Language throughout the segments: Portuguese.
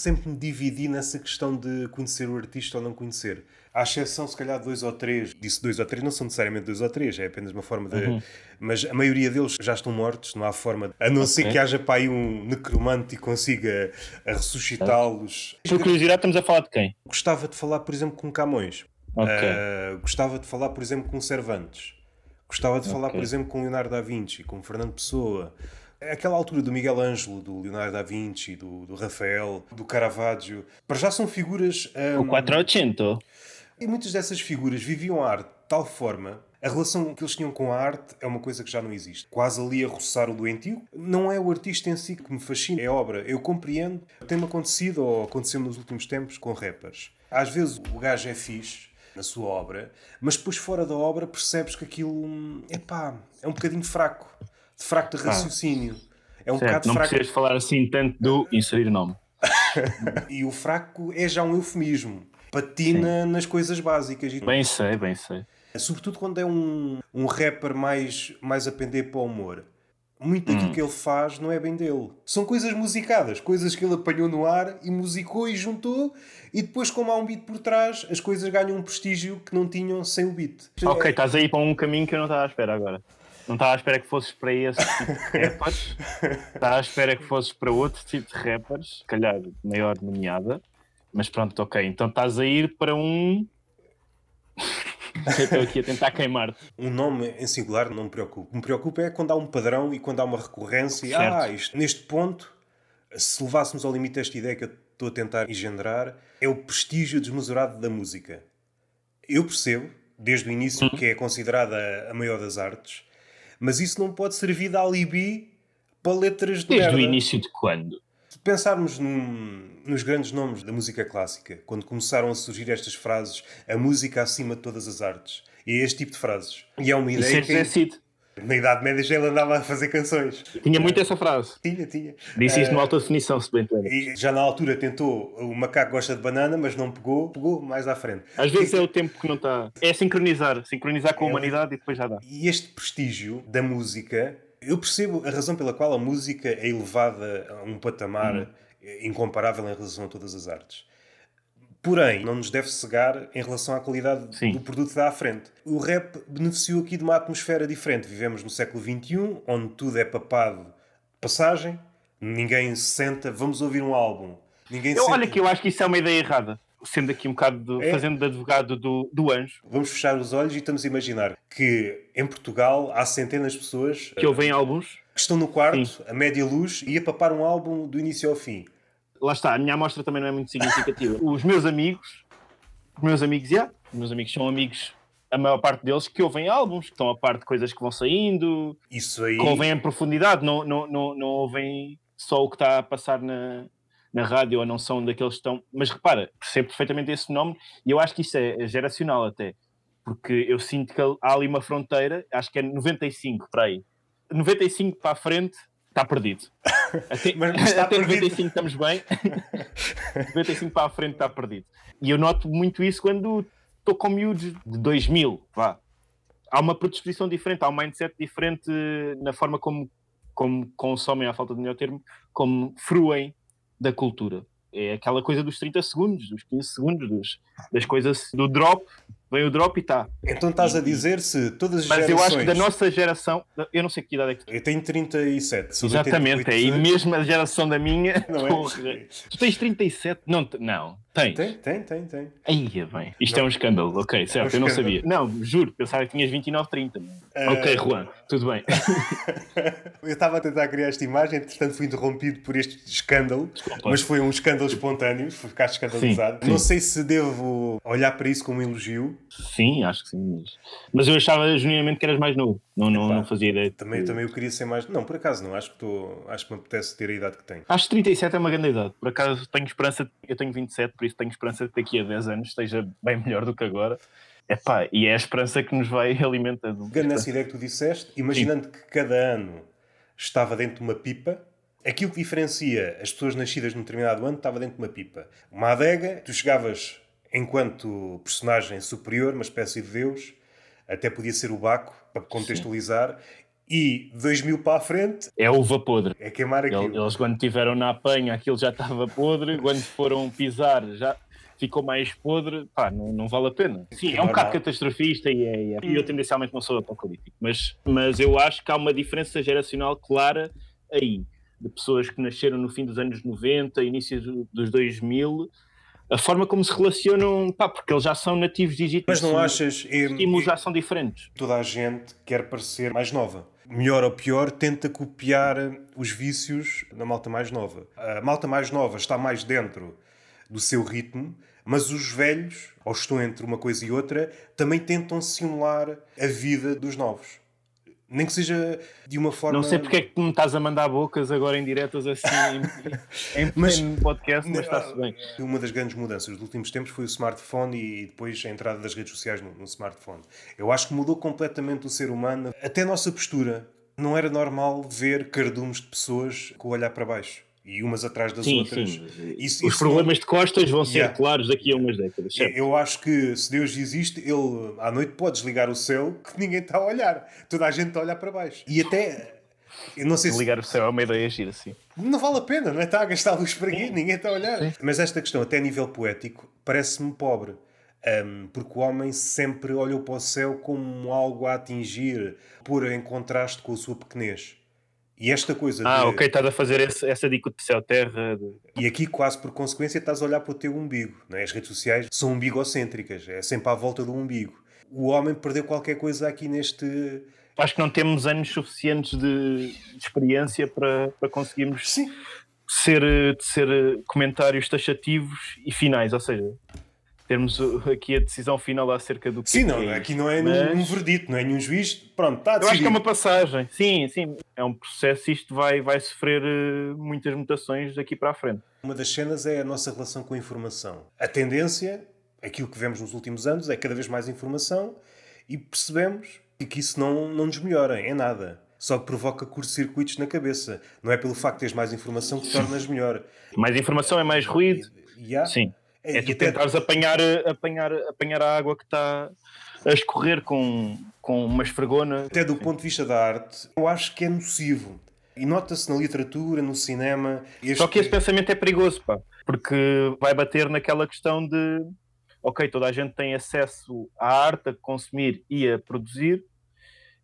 sempre me dividi nessa questão de conhecer o artista ou não conhecer. À exceção, se calhar, dois ou três. Disse dois ou três, não são necessariamente dois ou três, é apenas uma forma de. Uhum. Mas a maioria deles já estão mortos, não há forma. De... A não okay. ser que haja para aí um necromante e consiga ressuscitá-los. Por curiosidade, estamos a falar de quem? Gostava de falar, por exemplo, com Camões. Okay. Uh, gostava de falar, por exemplo, com Cervantes. Gostava de okay. falar, por exemplo, com Leonardo da Vinci, com Fernando Pessoa. Aquela altura do Miguel Ângelo, do Leonardo da Vinci, do, do Rafael, do Caravaggio, para já são figuras. Um, o 400. E muitas dessas figuras viviam a arte de tal forma a relação que eles tinham com a arte é uma coisa que já não existe. Quase ali a roçar o doentio. Não é o artista em si que me fascina, é a obra. Eu compreendo. Tem-me acontecido, ou aconteceu nos últimos tempos, com rappers. Às vezes o gajo é fixe, na sua obra, mas depois fora da obra percebes que aquilo epá, é um bocadinho fraco, fraco de raciocínio. É um certo, bocado não fraco. Não precisas falar assim tanto do inserir nome. e o fraco é já um eufemismo. Patina Sim. nas coisas básicas. Bem sei, bem sei. Sobretudo quando é um, um rapper mais, mais a pender para o humor muito daquilo hum. que ele faz não é bem dele. São coisas musicadas, coisas que ele apanhou no ar e musicou e juntou, e depois, como há um beat por trás, as coisas ganham um prestígio que não tinham sem o beat. Ok, é... estás aí para um caminho que eu não estava à espera agora. Não estava à espera que fosses para esse tipo de rappers, estava à espera que fosses para outro tipo de rappers, se calhar maior nomeada, mas pronto, ok. Então estás a ir para um. Estou aqui a tentar queimar-te. Um nome em singular não me preocupa. O que me preocupa é quando há um padrão e quando há uma recorrência. Ah, isto, neste ponto, se levássemos ao limite esta ideia que eu estou a tentar engendrar, é o prestígio desmesurado da música. Eu percebo, desde o início, uhum. que é considerada a maior das artes, mas isso não pode servir de alibi para letras de Desde merda. o início de quando? Se pensarmos num, nos grandes nomes da música clássica, quando começaram a surgir estas frases, a música acima de todas as artes, e é este tipo de frases. E é uma ideia Isso é que... Na Idade Média já ele andava a fazer canções. Tinha muito essa frase. Tinha, tinha. Disse isto uh, numa alta definição, se bem te E já na altura tentou, o macaco gosta de banana, mas não pegou, pegou mais à frente. Às vezes e, é o tempo que não está. É sincronizar, sincronizar com a é, humanidade e depois já dá. E este prestígio da música, eu percebo a razão pela qual a música é elevada a um patamar. Hum incomparável em relação a todas as artes. Porém, não nos deve cegar em relação à qualidade Sim. do produto que dá à frente. O rap beneficiou aqui de uma atmosfera diferente. Vivemos no século XXI, onde tudo é papado passagem, ninguém se senta, vamos ouvir um álbum. Ninguém eu, senta... Olha que eu acho que isso é uma ideia errada. Sendo aqui um bocado, é. fazendo de advogado do, do anjo. Vamos fechar os olhos e estamos a imaginar que em Portugal há centenas de pessoas que ouvem uh, álbuns que estão no quarto, Sim. a média luz, e a papar um álbum do início ao fim. Lá está, a minha amostra também não é muito significativa. Os meus amigos, os meus amigos, yeah, os meus amigos são amigos, a maior parte deles, que ouvem álbuns, que estão a parte de coisas que vão saindo, Isso aí... que ouvem em profundidade, não, não, não, não ouvem só o que está a passar na, na rádio ou não são daqueles que estão. Mas repara, percebo perfeitamente esse fenómeno e eu acho que isso é geracional até, porque eu sinto que há ali uma fronteira, acho que é 95 para aí, 95 para a frente está perdido. Até, mas está até perdido. 95 estamos bem, 95 para a frente está perdido. E eu noto muito isso quando estou com miúdos de 2000, vá. Há uma predisposição diferente, há um mindset diferente na forma como, como consomem, à falta de melhor termo, como fruem da cultura. É aquela coisa dos 30 segundos, dos 15 segundos, dos, das coisas do drop Vem o drop e está. Então estás a dizer se todas as Mas gerações... eu acho que da nossa geração, eu não sei que idade é que tu Eu tenho 37. Exatamente, é, e mesmo a geração da minha. Não é? Tu tens 37? Não, não. Tens? Tem, tem, tem, tem. Aí, bem. Isto não. é um escândalo, ok, certo, é um eu não sabia. Não, juro, pensava que tinhas 29, 30. Uh... Ok, Juan, tudo bem. eu estava a tentar criar esta imagem, entretanto fui interrompido por este escândalo, Desculpa. mas foi um escândalo espontâneo, ficaste escandalizado. Sim, sim. Não sei se devo olhar para isso como um elogio. Sim, acho que sim. Mas, mas eu achava genuinamente que eras mais novo. Não, não, não fazia ideia. Também, também eu queria ser mais. Não, por acaso não. Acho que, tô... acho que me apetece ter a idade que tenho. Acho que 37 é uma grande idade. Por acaso tenho esperança. Eu tenho 27, por isso tenho esperança que daqui a 10 anos esteja bem melhor do que agora. Epá, e é a esperança que nos vai alimentando. Pegando nessa ideia que tu disseste, imaginando Sim. que cada ano estava dentro de uma pipa, aquilo que diferencia as pessoas nascidas num determinado ano estava dentro de uma pipa. Uma adega, tu chegavas enquanto personagem superior, uma espécie de Deus, até podia ser o Baco, para contextualizar, Sim. E 2000 para a frente é uva podre. É queimar aquilo. Eles, quando estiveram na apanha, aquilo já estava podre. Quando foram pisar, já ficou mais podre. Pá, não, não vale a pena. Sim, é um bocado catastrofista e, é, é, e eu tendencialmente não sou apocalíptico. Mas, mas eu acho que há uma diferença geracional clara aí. De pessoas que nasceram no fim dos anos 90, início dos 2000 a forma como se relacionam, pá, porque eles já são nativos digitais. Mas não achas? Os estímulos já são diferentes. Toda a gente quer parecer mais nova. Melhor ou pior, tenta copiar os vícios da malta mais nova. A malta mais nova está mais dentro do seu ritmo, mas os velhos, ou estão entre uma coisa e outra, também tentam simular a vida dos novos. Nem que seja de uma forma. Não sei porque é que me estás a mandar bocas agora em diretas assim em, em mas, podcast, mas está-se bem. Uma das grandes mudanças dos últimos tempos foi o smartphone e depois a entrada das redes sociais no, no smartphone. Eu acho que mudou completamente o ser humano, até a nossa postura. Não era normal ver cardumes de pessoas com o olhar para baixo e umas atrás das sim, outras. Sim. Isso, Os isso problemas não... de costas vão ser yeah. claros daqui a umas décadas. Certo? Eu acho que se Deus existe, ele à noite pode desligar o céu que ninguém está a olhar. Toda a gente está a olhar para baixo. E até. Eu não sei Ligar se... o céu é uma ideia gira assim. Não vale a pena, não é? Está a gastar luz para aqui, ninguém está a olhar. Sim. Mas esta questão, até a nível poético, parece-me pobre. Um, porque o homem sempre olhou para o céu como algo a atingir, pôr em contraste com a sua pequenez. E esta coisa. Ah, de... ok, estás a fazer esse, essa dica de céu-terra. De... E aqui, quase por consequência, estás a olhar para o teu umbigo. Não é? As redes sociais são umbigocêntricas, é sempre à volta do umbigo. O homem perdeu qualquer coisa aqui neste. Acho que não temos anos suficientes de, de experiência para, para conseguirmos Sim. Ser, ser comentários taxativos e finais, ou seja, termos aqui a decisão final acerca do que Sim, não, é aqui não é mas... nenhum verdito, não é nenhum juiz, pronto, está decidido. Eu acho que é uma passagem, sim, sim, é um processo e isto vai, vai sofrer uh, muitas mutações daqui para a frente. Uma das cenas é a nossa relação com a informação. A tendência, aquilo que vemos nos últimos anos, é cada vez mais informação e percebemos que isso não, não nos melhora em nada. Só que provoca curtos-circuitos na cabeça. Não é pelo facto de teres mais informação que tornas melhor. Mais informação é mais ruído. Yeah. Sim. É, é tu até... tentares apanhar, apanhar, apanhar a água que está a escorrer com, com uma esfregona. Até do ponto de vista da arte, eu acho que é nocivo. E nota-se na literatura, no cinema. Este... Só que esse pensamento é perigoso, pá, porque vai bater naquela questão de ok, toda a gente tem acesso à arte, a consumir e a produzir,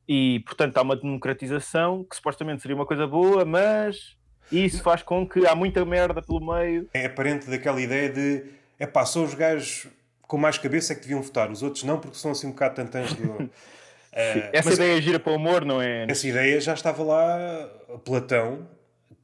e portanto há uma democratização que supostamente seria uma coisa boa, mas isso faz com que há muita merda pelo meio. É aparente daquela ideia de é pá, só os gajos com mais cabeça é que deviam votar, os outros não, porque são assim um bocado tantãs do. Uh, essa ideia gira para o humor, não é? Essa ideia já estava lá, Platão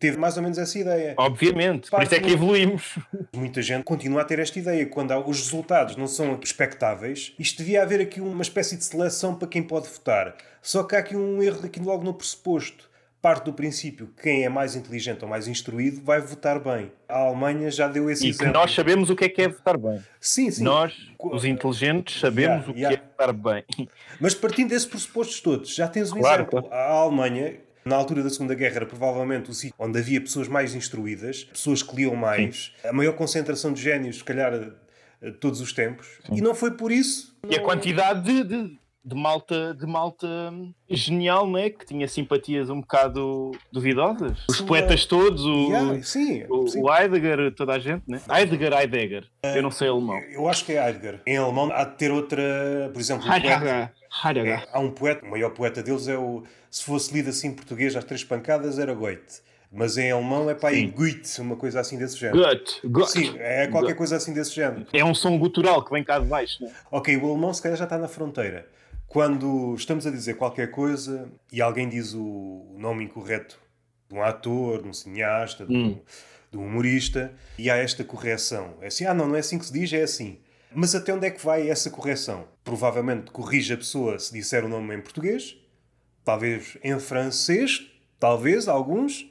teve mais ou menos essa ideia. Obviamente, Pá, por isso é que evoluímos. Muita gente continua a ter esta ideia. Quando os resultados não são expectáveis, isto devia haver aqui uma espécie de seleção para quem pode votar. Só que há aqui um erro aqui logo no pressuposto parte do princípio que quem é mais inteligente ou mais instruído vai votar bem. A Alemanha já deu esse e exemplo. E nós sabemos o que é que é votar bem. Sim, sim. Nós, os inteligentes, sabemos yeah, o que yeah. é votar bem. Mas partindo desses pressupostos todos, já tens um claro, exemplo. Claro. A Alemanha, na altura da Segunda Guerra, era provavelmente o sítio onde havia pessoas mais instruídas, pessoas que liam mais, sim. a maior concentração de génios, se calhar, de todos os tempos. Sim. E não foi por isso. E a quantidade de, de de malta, de malta genial, né? que tinha simpatias um bocado duvidosas. Os sim, poetas todos, o, yeah, sim, o, sim. o, Heidegger, toda a gente, né? Heidegger, Heidegger. Uh, eu não sei alemão. Eu acho que é Heidegger. Em alemão há de ter outra, por exemplo, um Heidegger. Heidegger. É, há um poeta, o maior poeta deles é o. Se fosse lido assim em português às três pancadas, era Goethe. Mas em alemão é para aí Goethe, uma coisa assim desse género. Goethe, Goethe. Sim, é qualquer Goethe. coisa assim desse género. É um som gutural que vem cá de baixo, né? Ok, o alemão se calhar já está na fronteira. Quando estamos a dizer qualquer coisa e alguém diz o nome incorreto de um ator, de um cineasta, de um, hum. de um humorista, e há esta correção. É assim, ah, não, não é assim que se diz, é assim. Mas até onde é que vai essa correção? Provavelmente corrige a pessoa se disser o nome em português, talvez em francês, talvez alguns,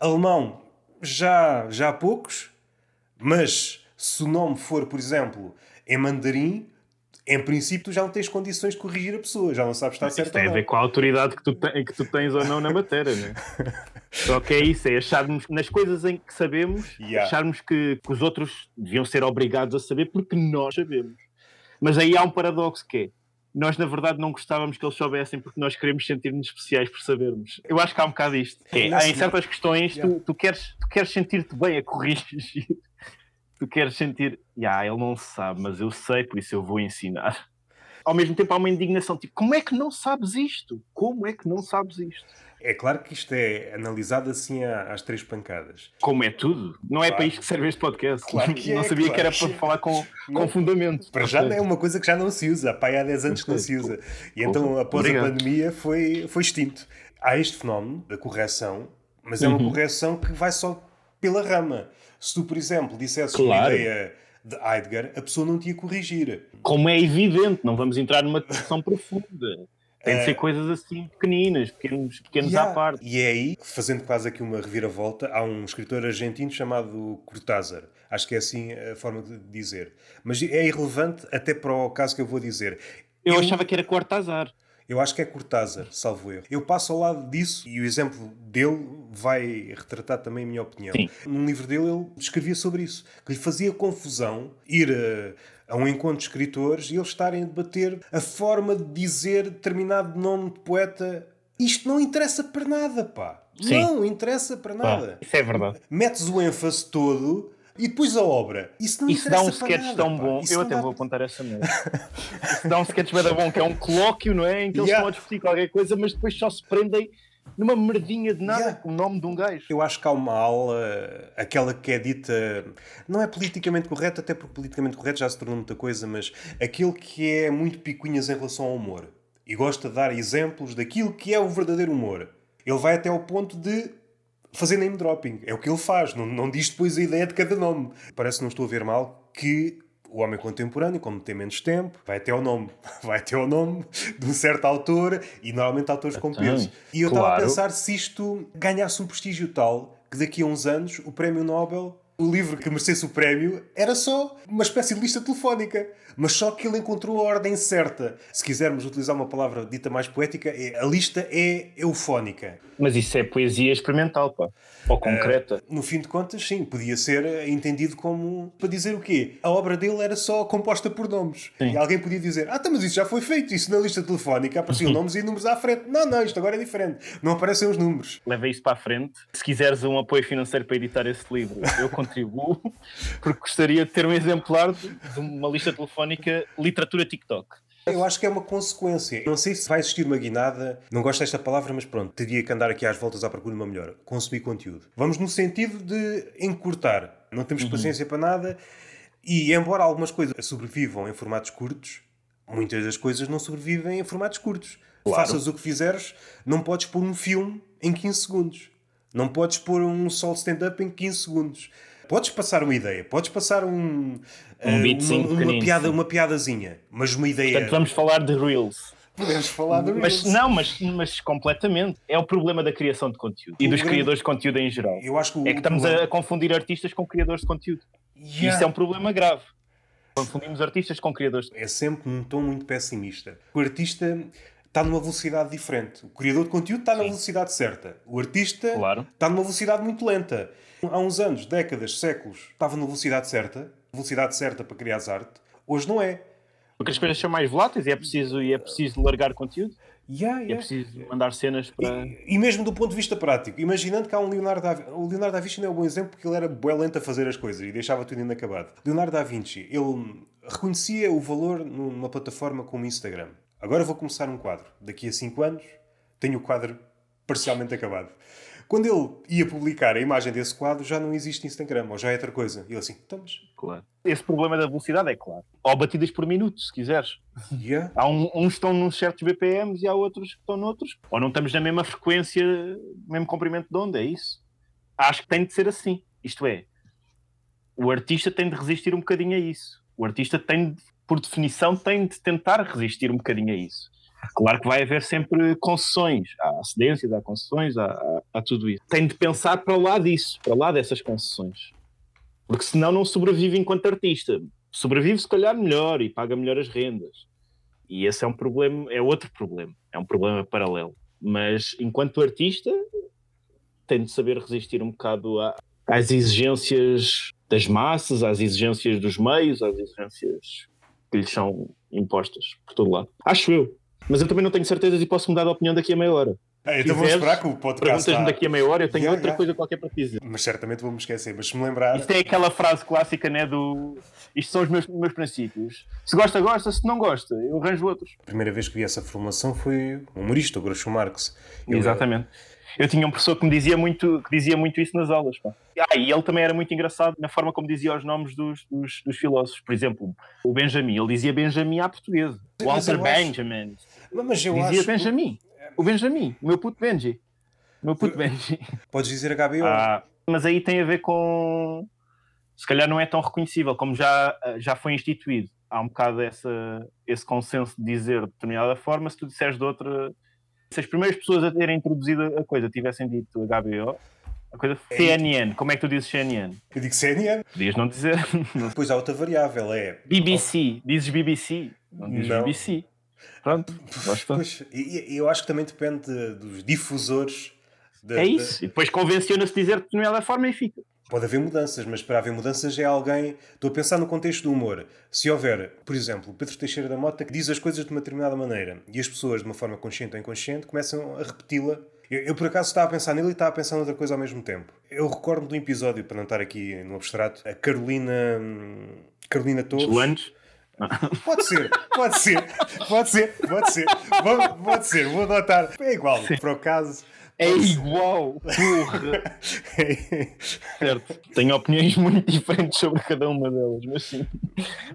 alemão, já, já poucos, mas se o nome for, por exemplo, em mandarim, em princípio, tu já não tens condições de corrigir a pessoa, já não sabes estar certo. Tem a ver com a autoridade que tu, te, que tu tens ou não na matéria, né? Só que é isso, é acharmos nas coisas em que sabemos, yeah. acharmos que, que, os outros deviam ser obrigados a saber porque nós sabemos. Mas aí há um paradoxo que é nós na verdade não gostávamos que eles soubessem porque nós queremos sentir-nos especiais por sabermos. Eu acho que há um bocado isto. É, há em certas questões tu, tu queres, tu queres sentir-te bem a corrigir. Tu queres sentir, yeah, ele não sabe, mas eu sei, por isso eu vou ensinar. Ao mesmo tempo há uma indignação, tipo, como é que não sabes isto? Como é que não sabes isto? É claro que isto é analisado assim às três pancadas. Como é tudo. Não é para isto que serve este podcast. Claro que não é, sabia claro que era para falar com, com fundamento. Para já é uma coisa que já não se usa. Pai, há 10 anos que não se usa. E então, após Obrigado. a pandemia, foi, foi extinto. Há este fenómeno da correção, mas é uma uhum. correção que vai só pela rama. Se tu, por exemplo, dissesses claro. uma ideia de Heidegger, a pessoa não te ia corrigir. Como é evidente, não vamos entrar numa discussão profunda. Tem de ser é. coisas assim pequeninas, pequenos, pequenos yeah. à parte. E é aí, fazendo quase aqui uma reviravolta, há um escritor argentino chamado Cortázar. Acho que é assim a forma de dizer. Mas é irrelevante até para o caso que eu vou dizer. Eu, eu achava que era Cortázar. Eu acho que é Cortázar, salvo erro. Eu passo ao lado disso e o exemplo dele vai retratar também a minha opinião. Sim. Num livro dele ele escrevia sobre isso, que lhe fazia confusão ir a, a um encontro de escritores e eles estarem a debater a forma de dizer determinado nome de poeta. Isto não interessa para nada, pá. Sim. Não interessa para nada. Pá, isso é verdade. Metes o ênfase todo e depois a obra. Isso não Isso dá um sketch nada, tão pá. bom. Isso eu até dá... vou apontar essa mesmo. Isso dá um sketch bem bom, que é um colóquio, não é? Em que eles yeah. estão a discutir qualquer coisa, mas depois só se prendem numa merdinha de nada yeah. com o nome de um gajo. Eu acho que há uma aula, aquela que é dita, não é politicamente correta, até porque politicamente correto já se tornou muita coisa, mas aquele que é muito picuinhas em relação ao humor e gosta de dar exemplos daquilo que é o verdadeiro humor. Ele vai até ao ponto de fazer name dropping. É o que ele faz, não, não diz depois a ideia de cada nome. Parece que não estou a ver mal que o homem contemporâneo, como tem menos tempo, vai até ao nome, vai até ao nome de um certo autor e normalmente autores com peso. E eu estava a pensar se isto ganhasse um prestígio tal que daqui a uns anos o prémio Nobel o livro que merecesse o prémio era só uma espécie de lista telefónica. Mas só que ele encontrou a ordem certa. Se quisermos utilizar uma palavra dita mais poética, é, a lista é eufónica. Mas isso é poesia experimental, pá. Ou concreta. Uh, no fim de contas, sim, podia ser entendido como para dizer o quê? A obra dele era só composta por nomes. Sim. E alguém podia dizer: Ah, tá, mas isso já foi feito. Isso na lista telefónica apareciam nomes e números à frente. Não, não, isto agora é diferente. Não aparecem os números. Leva isso para a frente. Se quiseres um apoio financeiro para editar esse livro, eu contribuo, porque gostaria de ter um exemplar de uma lista telefónica literatura TikTok. Eu acho que é uma consequência. Não sei se vai existir uma guinada, não gosto desta palavra, mas pronto, teria que andar aqui às voltas à procura de uma melhor. Consumir conteúdo. Vamos no sentido de encurtar. Não temos uhum. paciência para nada e, embora algumas coisas sobrevivam em formatos curtos, muitas das coisas não sobrevivem em formatos curtos. Claro. Faças o que fizeres, não podes pôr um filme em 15 segundos. Não podes pôr um solo stand-up em 15 segundos. Podes passar uma ideia, podes passar um, um uh, uma, uma, piada, uma piadazinha, mas uma ideia. Portanto, vamos falar de Reels. Podemos falar de Reels. Mas, não, mas, mas completamente. É o problema da criação de conteúdo o e dos grande... criadores de conteúdo em geral. Eu acho que o, é que estamos problema... a confundir artistas com criadores de conteúdo. Yeah. E isso é um problema grave. Confundimos artistas com criadores. É sempre um tom muito pessimista. O artista está numa velocidade diferente. O criador de conteúdo está na velocidade certa. O artista claro. está numa velocidade muito lenta. Há uns anos, décadas, séculos, estava na velocidade certa, velocidade certa para criar arte. Hoje não é. Porque as coisas são mais voláteis e é preciso, e é preciso largar conteúdo. Yeah, yeah. É preciso mandar cenas para. E, e, mesmo do ponto de vista prático, imaginando que há um Leonardo da Vinci. O Leonardo da Vinci não é um bom exemplo porque ele era bem lento a fazer as coisas e deixava tudo inacabado. Leonardo da Vinci, ele reconhecia o valor numa plataforma como Instagram. Agora vou começar um quadro. Daqui a 5 anos tenho o quadro parcialmente acabado. Quando ele ia publicar a imagem desse quadro, já não existe Instagram, ou já é outra coisa. E ele assim, estamos. Claro. Esse problema da velocidade é claro. Ou batidas por minuto, se quiseres. Yeah. Há um, uns estão num certos BPMs e há outros que estão noutros. Ou não estamos na mesma frequência, mesmo comprimento de onda, é isso. Acho que tem de ser assim. Isto é, o artista tem de resistir um bocadinho a isso. O artista tem, de, por definição, tem de tentar resistir um bocadinho a isso. Claro que vai haver sempre concessões, há cedências, há concessões, há, há, há, tudo isso. Tem de pensar para lá disso, para lá dessas concessões. Porque senão não sobrevive enquanto artista. Sobrevive se calhar melhor e paga melhor as rendas. E esse é um problema, é outro problema, é um problema paralelo. Mas enquanto artista tem de saber resistir um bocado a, às exigências das massas, às exigências dos meios, às exigências que lhes são impostas por todo lado. Acho eu. Mas eu também não tenho certeza e posso mudar de opinião daqui a meia hora. Ah, então vamos esperar que o podcast. Perguntas-me daqui a meia hora, eu tenho yeah, outra yeah. coisa qualquer para dizer. Mas certamente vou-me esquecer. Mas se me lembrar. Isto é aquela frase clássica, né? Do. Isto são os meus, meus princípios. Se gosta, gosta. Se não gosta, eu arranjo outros. A primeira vez que vi essa formulação foi um humorista, o Groucho Marx. Eu, Exatamente. Eu tinha um professor que me dizia muito, que dizia muito isso nas aulas. Pá. Ah, e ele também era muito engraçado na forma como dizia os nomes dos, dos, dos filósofos. Por exemplo, o Benjamin, ele dizia Benjamin à portuguesa. Walter Benjamin. Mas eu dizia acho... Benjamin. O Benjamin, o meu puto Benji. O meu puto Benji. Podes dizer HBO. Ah, mas aí tem a ver com. Se calhar não é tão reconhecível, como já, já foi instituído. Há um bocado essa, esse consenso de dizer de determinada forma, se tu disseres de outra. Se as primeiras pessoas a terem introduzido a coisa tivessem dito HBO, a coisa é CNN. Como é que tu dizes CNN? Eu digo CNN. Podias não dizer. Depois há outra variável, é. BBC. Dizes BBC. Não dizes não. BBC. Pronto, pois, eu acho que também depende dos difusores. De, é isso, de... e depois convenciona-se dizer de determinada forma e fica. Pode haver mudanças, mas para haver mudanças é alguém. Estou a pensar no contexto do humor. Se houver, por exemplo, Pedro Teixeira da Mota que diz as coisas de uma determinada maneira e as pessoas, de uma forma consciente ou inconsciente, começam a repeti-la. Eu, eu, por acaso, estava a pensar nele e estava a pensar noutra coisa ao mesmo tempo. Eu recordo de um episódio, para não estar aqui no abstrato, a Carolina. Hum, Carolina Torres. Landes? Pode ser, pode ser, pode ser, pode ser, pode, pode ser, vou adotar. É igual, Sim. por acaso. É igual, porra. certo. Tenho opiniões muito diferentes sobre cada uma delas, mas sim.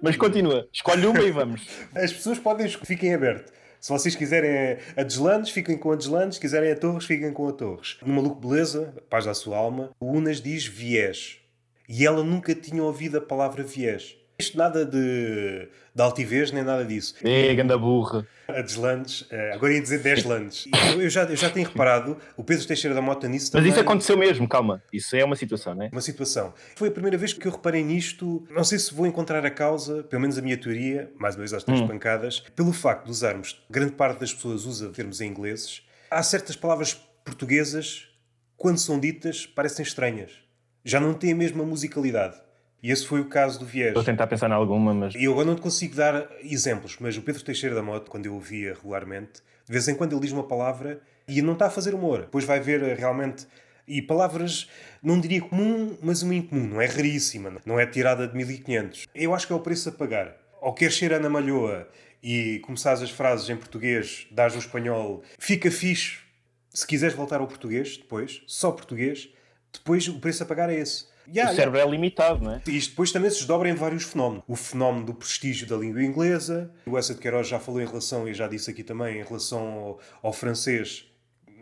Mas continua, escolhe uma e vamos. As pessoas podem, fiquem abertos. Se vocês quiserem a Deslandes, fiquem com a Deslandes. Se quiserem a Torres, fiquem com a Torres. No Maluco Beleza, paz da sua alma, o Unas diz viés. E ela nunca tinha ouvido a palavra viés. Isto nada de, de altivez, nem nada disso. É, ganda burra. A deslandes, eh, agora ia dizer 10 landes. Eu, eu, já, eu já tenho reparado, o Pedro Teixeira da Mota nisso também. Mas isso aconteceu mesmo, calma. Isso é uma situação, não é? Uma situação. Foi a primeira vez que eu reparei nisto. Não sei se vou encontrar a causa, pelo menos a minha teoria, mais uma vez às três hum. pancadas, pelo facto de usarmos, grande parte das pessoas usa termos em ingleses. Há certas palavras portuguesas, quando são ditas, parecem estranhas. Já não têm a mesma musicalidade. E esse foi o caso do Viés. Estou a tentar pensar em alguma, mas. E eu agora não te consigo dar exemplos, mas o Pedro Teixeira da Moto, quando eu o via regularmente, de vez em quando ele diz uma palavra e não está a fazer humor. Depois vai ver eh, realmente. E palavras, não diria comum, mas uma incomum, não é raríssima, não é tirada de 1500. Eu acho que é o preço a pagar. Ou queres ser Ana Malhoa e começares as frases em português, dás no espanhol, fica fixe. Se quiseres voltar ao português, depois, só português, depois o preço a pagar é esse. Yeah, o cérebro yeah. é limitado, não é? E isto depois também se desdobra em vários fenómenos. O fenómeno do prestígio da língua inglesa, o Essa de Queiroz já falou em relação, e já disse aqui também, em relação ao, ao francês.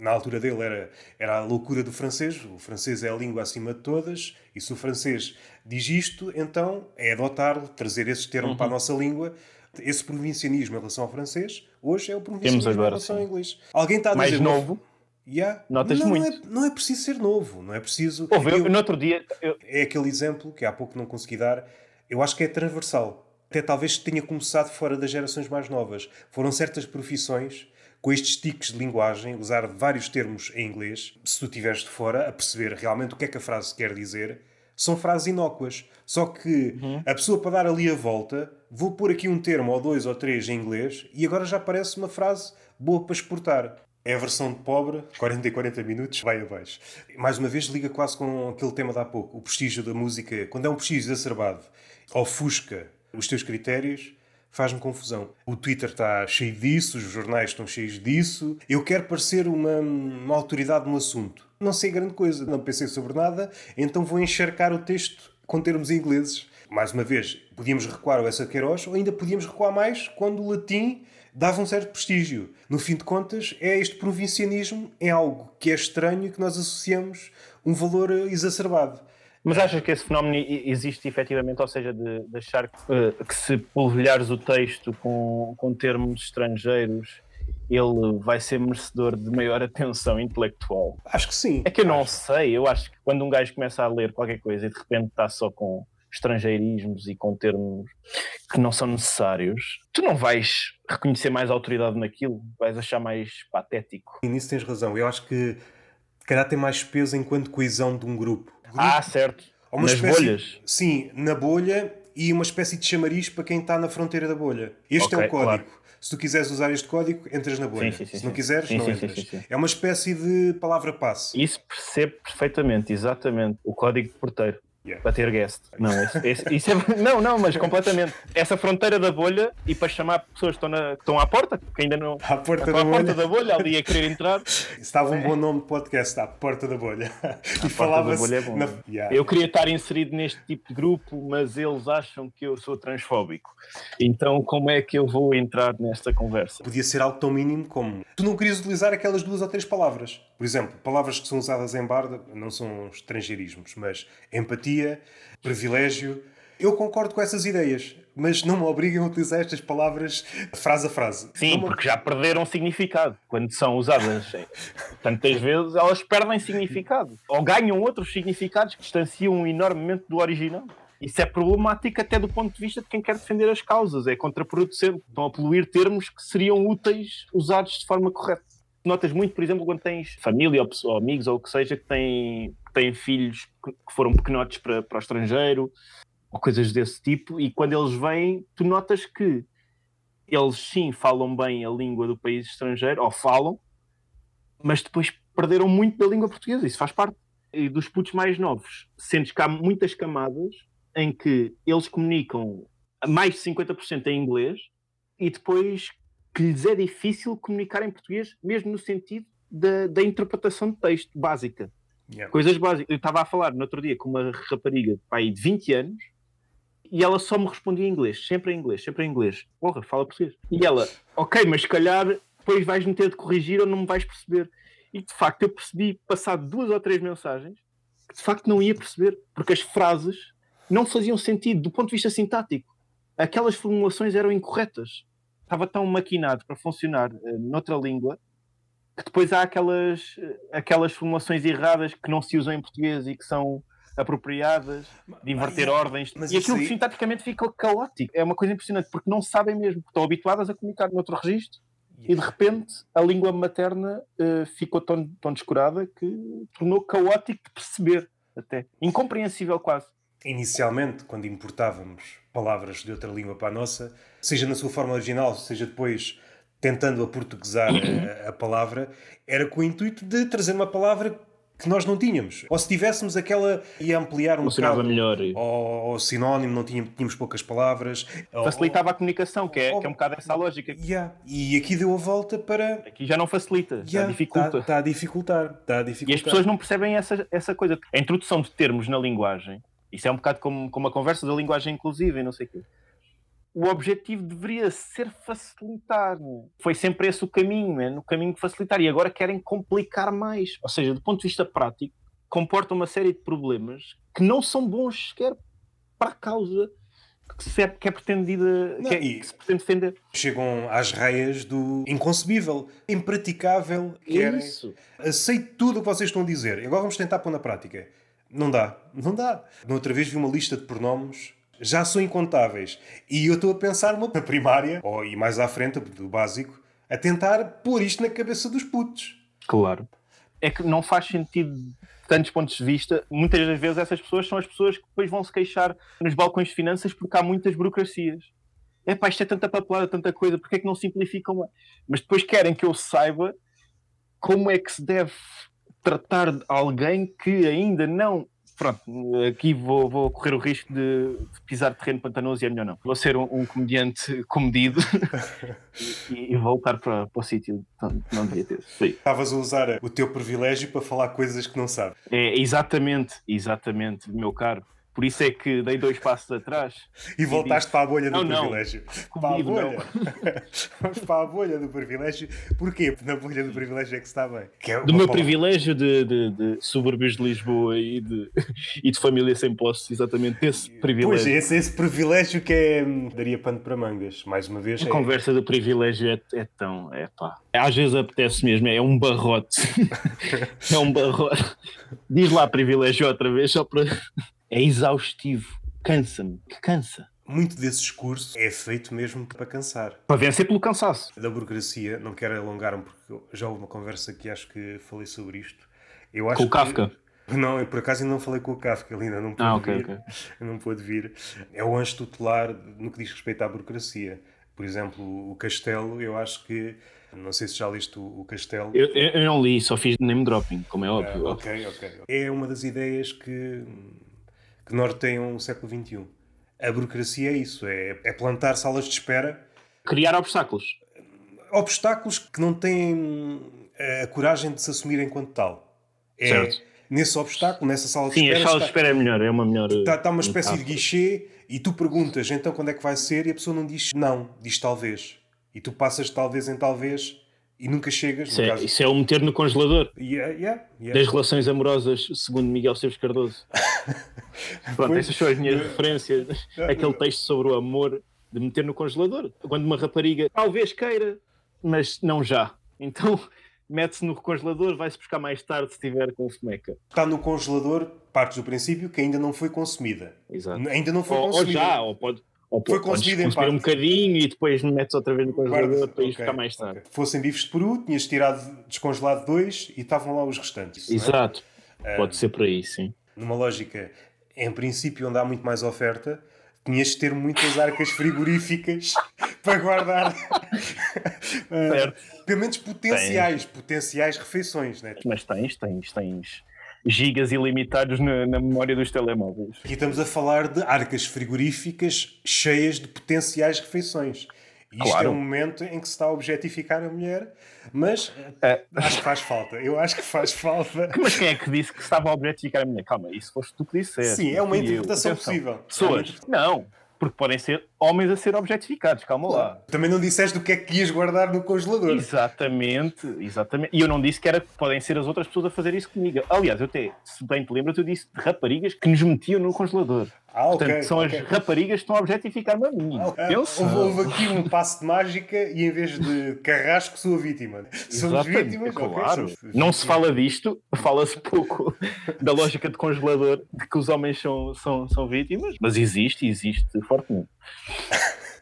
Na altura dele era, era a loucura do francês, o francês é a língua acima de todas, e se o francês diz isto, então é adotar, trazer esse termo uhum. para a nossa língua. Esse provincianismo em relação ao francês, hoje é o provincianismo agora, em relação sim. ao inglês. Alguém está a dizer. Mais novo Yeah. Notas não, muito. Não é, não é preciso ser novo, não é preciso. Ouve, eu, no outro dia. Eu... É aquele exemplo que há pouco não consegui dar. Eu acho que é transversal. Até talvez tenha começado fora das gerações mais novas. Foram certas profissões com estes tiques de linguagem, usar vários termos em inglês, se tu estiveres de fora, a perceber realmente o que é que a frase quer dizer, são frases inócuas. Só que uhum. a pessoa para dar ali a volta, vou pôr aqui um termo ou dois ou três em inglês e agora já parece uma frase boa para exportar. É a versão pobre, 40 e 40 minutos, vai abaixo. Mais uma vez, liga quase com aquele tema de há pouco. O prestígio da música, quando é um prestígio exacerbado, ofusca os teus critérios, faz-me confusão. O Twitter está cheio disso, os jornais estão cheios disso. Eu quero parecer uma, uma autoridade no assunto. Não sei grande coisa, não pensei sobre nada, então vou encharcar o texto com termos ingleses. Mais uma vez, podíamos recuar ao Essa Queiroz ou ainda podíamos recuar mais quando o latim dava um certo prestígio. No fim de contas, é este provincianismo é algo que é estranho e que nós associamos um valor exacerbado. Mas achas que esse fenómeno existe efetivamente, ou seja, de, de achar que, eh, que, se polvilhares o texto com, com termos estrangeiros, ele vai ser merecedor de maior atenção intelectual? Acho que sim. É que eu não sei, eu acho que quando um gajo começa a ler qualquer coisa e de repente está só com estrangeirismos e com termos que não são necessários, tu não vais reconhecer mais autoridade naquilo, vais achar mais patético. E nisso tens razão. Eu acho que calhar tem mais peso enquanto coesão de um grupo. grupo ah, certo. Nas espécie, bolhas. Sim, na bolha e uma espécie de chamariz para quem está na fronteira da bolha. Este Ok, é o código. claro. Se tu quiseres usar este código, entras na bolha. Sim, sim, sim, Se não quiseres, não entras. É uma espécie de palavra-passe. Isso percebo perfeitamente, exatamente. O código de porteiro. Yeah. Para ter guest. Não, esse- esse- isso é, não, não, mas completamente. Essa fronteira da bolha e para chamar pessoas que estão, na- que estão à porta, que ainda não. À porta estão da à porta bolha. da bolha, ali a querer entrar. Estava um bom nome de podcast, à porta da bolha. e A porta da falava-se. bolha é na- Yeah. Eu queria estar inserido neste tipo de grupo, mas eles acham que eu sou transfóbico. Então, como é que eu vou entrar nesta conversa? Podia ser algo tão mínimo como tu não querias utilizar aquelas duas ou três palavras. Por exemplo, palavras que são usadas em bar não são estrangeirismos, mas empatia, privilégio. Eu concordo com essas ideias, mas não me obriguem a utilizar estas palavras frase a frase. Sim, Não me- porque já perderam significado. Quando são usadas tantas vezes, elas perdem significado. Ou ganham outros significados que distanciam enormemente do original. Isso é problemático até do ponto de vista de quem quer defender as causas. É contraproducente. Estão a poluir termos que seriam úteis usados de forma correta. Notas muito, por exemplo, quando tens família ou, ou amigos ou o que seja que têm, têm filhos que que foram pequenotes para, para o estrangeiro ou coisas desse tipo, e quando eles vêm, tu notas que eles sim falam bem a língua do país estrangeiro, ou falam, mas depois perderam muito da língua portuguesa, isso faz parte. E dos putos mais novos, sentes que há muitas camadas em que eles comunicam mais de 50% em inglês e depois que lhes é difícil comunicar em português, mesmo no sentido da, da interpretação de texto básica. Yeah. Coisas básicas. Eu estava a falar no outro dia com uma rapariga pai, de 20 anos e ela só me respondia em inglês, sempre em inglês, sempre em inglês. Porra, fala português. E ela, ok, mas se calhar depois vais-me ter de corrigir ou não me vais perceber. E de facto eu percebi, passado duas ou três mensagens, que de facto não ia perceber, porque as frases não faziam sentido do ponto de vista sintático. Aquelas formulações eram incorretas. Estava tão maquinado para funcionar eh, noutra língua que depois há aquelas, eh, aquelas formulações erradas que não se usam em português e que são apropriadas, de inverter Ah, ordens, mas e aquilo aí- sintaticamente fica caótico. É uma coisa impressionante, porque não sabem mesmo, estão habituadas a comunicar noutro registro e de repente a língua materna eh, ficou tão, tão descurada que tornou caótico de perceber, até. Incompreensível quase. Inicialmente, quando importávamos palavras de outra língua para a nossa, seja na sua forma original, seja depois tentando aportuguesar a, a palavra, era com o intuito de trazer uma palavra que nós não tínhamos. Ou se tivéssemos aquela, ia ampliar um Funcionava bocado. melhor. e Ou, ou sinónimo, não tínhamos, tínhamos poucas palavras. Ou- Facilitava a comunicação, que é, ou- que é um bocado essa a lógica. Yeah. E aqui deu a volta para. Aqui já não facilita, já Yeah, dificulta. Está a dificultar. Está a E dificultar. as pessoas não percebem essa, essa coisa. A introdução de termos na linguagem, isso é um bocado como, como a conversa da linguagem inclusiva e não sei o quê. O objetivo deveria ser facilitar. Foi sempre esse o caminho, é? no caminho de facilitar. E agora querem complicar mais. Ou seja, do ponto de vista prático, comporta uma série de problemas que não são bons sequer para a causa que, se é, que é pretendida, Não, que, é- que se pretende defender. Chegam às raias do inconcebível, impraticável. É Querem. isso. Aceito tudo o que vocês estão a dizer. Agora vamos tentar pôr na prática. Não dá. Não dá. Na outra vez vi uma lista de pronomes. Já são incontáveis. E eu estou a pensar uma primária, ou e mais à frente, do básico, a tentar pôr isto na cabeça dos putos. Claro. É que não faz sentido tantos pontos de vista. Muitas das vezes essas pessoas são as pessoas que depois vão se queixar nos balcões de finanças porque há muitas burocracias. É pá, isto é tanta papelada, tanta coisa, porque é que não simplificam? Mas depois querem que eu saiba como é que se deve tratar de alguém que ainda não. Pronto, aqui vou, vou correr o risco de, de pisar terreno pantanoso e é melhor não. Vou ser um, um comediante comedido e, e voltar para, para o sítio onde não devia ter. Estavas a usar o teu privilégio para falar coisas que não sabes. É, exatamente, exatamente, meu caro. Por isso é que dei dois passos atrás. E voltaste para a bolha do Não, não. privilégio. Para a bolha. Vamos para a bolha do privilégio. Porquê? Porque na bolha do privilégio é que se está bem. Que é Do meu palavra- privilégio de, de, de subúrbios de Lisboa e de, e de família sem posses, exatamente esse Pois, privilégio. esse, esse privilégio que é. hum, daria pano para mangas. Mais uma vez. A é- conversa do privilégio é, é tão. É pá. Às vezes apetece mesmo, é um barrote. é um barrote. Diz lá privilégio outra vez, só para. É exaustivo. Cansa-me. Que cansa. Muito desse discurso é feito mesmo para cansar. Para vencer pelo cansaço. Da burocracia, não quero alongar-me porque já houve uma conversa que acho que falei sobre isto. Eu acho Com o que- Kafka. Não, eu por acaso ainda não falei com o Kafka, ele ainda não pôde Ah, ok, vir. ok. Não pôde vir. É o anjo tutelar no que diz respeito à burocracia. Por exemplo, o Castelo, eu acho que. Não sei se já liste o, o Castelo. Eu, eu, não li, só fiz name dropping, como é Ah, óbvio. ok, ok. É uma das ideias que, que norteiam o século XXI. A burocracia é isso: é, é plantar salas de espera, Criar obstáculos. obstáculos que não têm a coragem de se assumir enquanto tal. É, Certo. nesse obstáculo, nessa sala de Sim, espera. as salas de está- espera é melhor, é uma melhor. Está, está uma espécie de metáfora. guichê e tu perguntas então quando é que vai ser e a pessoa não diz não, diz talvez. E tu passas de talvez em talvez e nunca chegas. Isso é, caso. isso é o meter no congelador Yeah, yeah, yeah. das relações amorosas, segundo Miguel Esteves Cardoso. Pronto, essas são as minhas referências. Aquele texto sobre o amor de meter no congelador. Quando uma rapariga talvez queira, mas não já. Então mete-se no congelador, vai-se buscar mais tarde se estiver com fomeca. Está no congelador, partes do princípio que ainda não foi consumida. Exato. Ainda não foi Ou, ou consumida. já, ou pode. Ou Foi podes consumida em consumir um parte. bocadinho e depois metes outra vez no congelador para ir ok, ficar mais tarde. ok. Fossem bifes de peru, tinhas tirado descongelado dois e estavam lá os restantes. é? Exato. Pode ser por aí, sim. Numa lógica, em princípio, onde há muito mais oferta, tinhas de ter muitas arcas frigoríficas para guardar. Certo. pelo menos potenciais, potenciais refeições, né? Mas tens, tens, tens gigas ilimitados na, na memória dos telemóveis. Aqui estamos a falar de arcas frigoríficas cheias de potenciais refeições. Isto Claro. é um momento em que se está a objetificar a mulher, mas É. acho que faz falta. Eu acho que faz falta. Mas quem é que disse que se estava a objetificar a minha? Calma, isso foste tu que disseste. Sim, é uma eu. interpretação Atenção. possível. É uma Pessoas, não, porque podem ser homens a ser objetificados, calma lá. Também não disseste o que é que ias guardar no congelador. Exatamente, exatamente. E eu não disse que era podem ser as outras pessoas a fazer isso comigo. Aliás, eu até, se bem te lembras, eu disse de raparigas que nos metiam no congelador. Ah. Portanto, são ok. as raparigas que estão a objetificar-me a mim. Ah, Atenção. houve, houve aqui um passo de mágica e em vez de carrasco sou a vítima. Somos Exatamente, vítimas, claro. somos Não se fala disto, fala-se pouco da lógica de congelador, de que os homens são, são, são vítimas, mas existe, existe fortemente.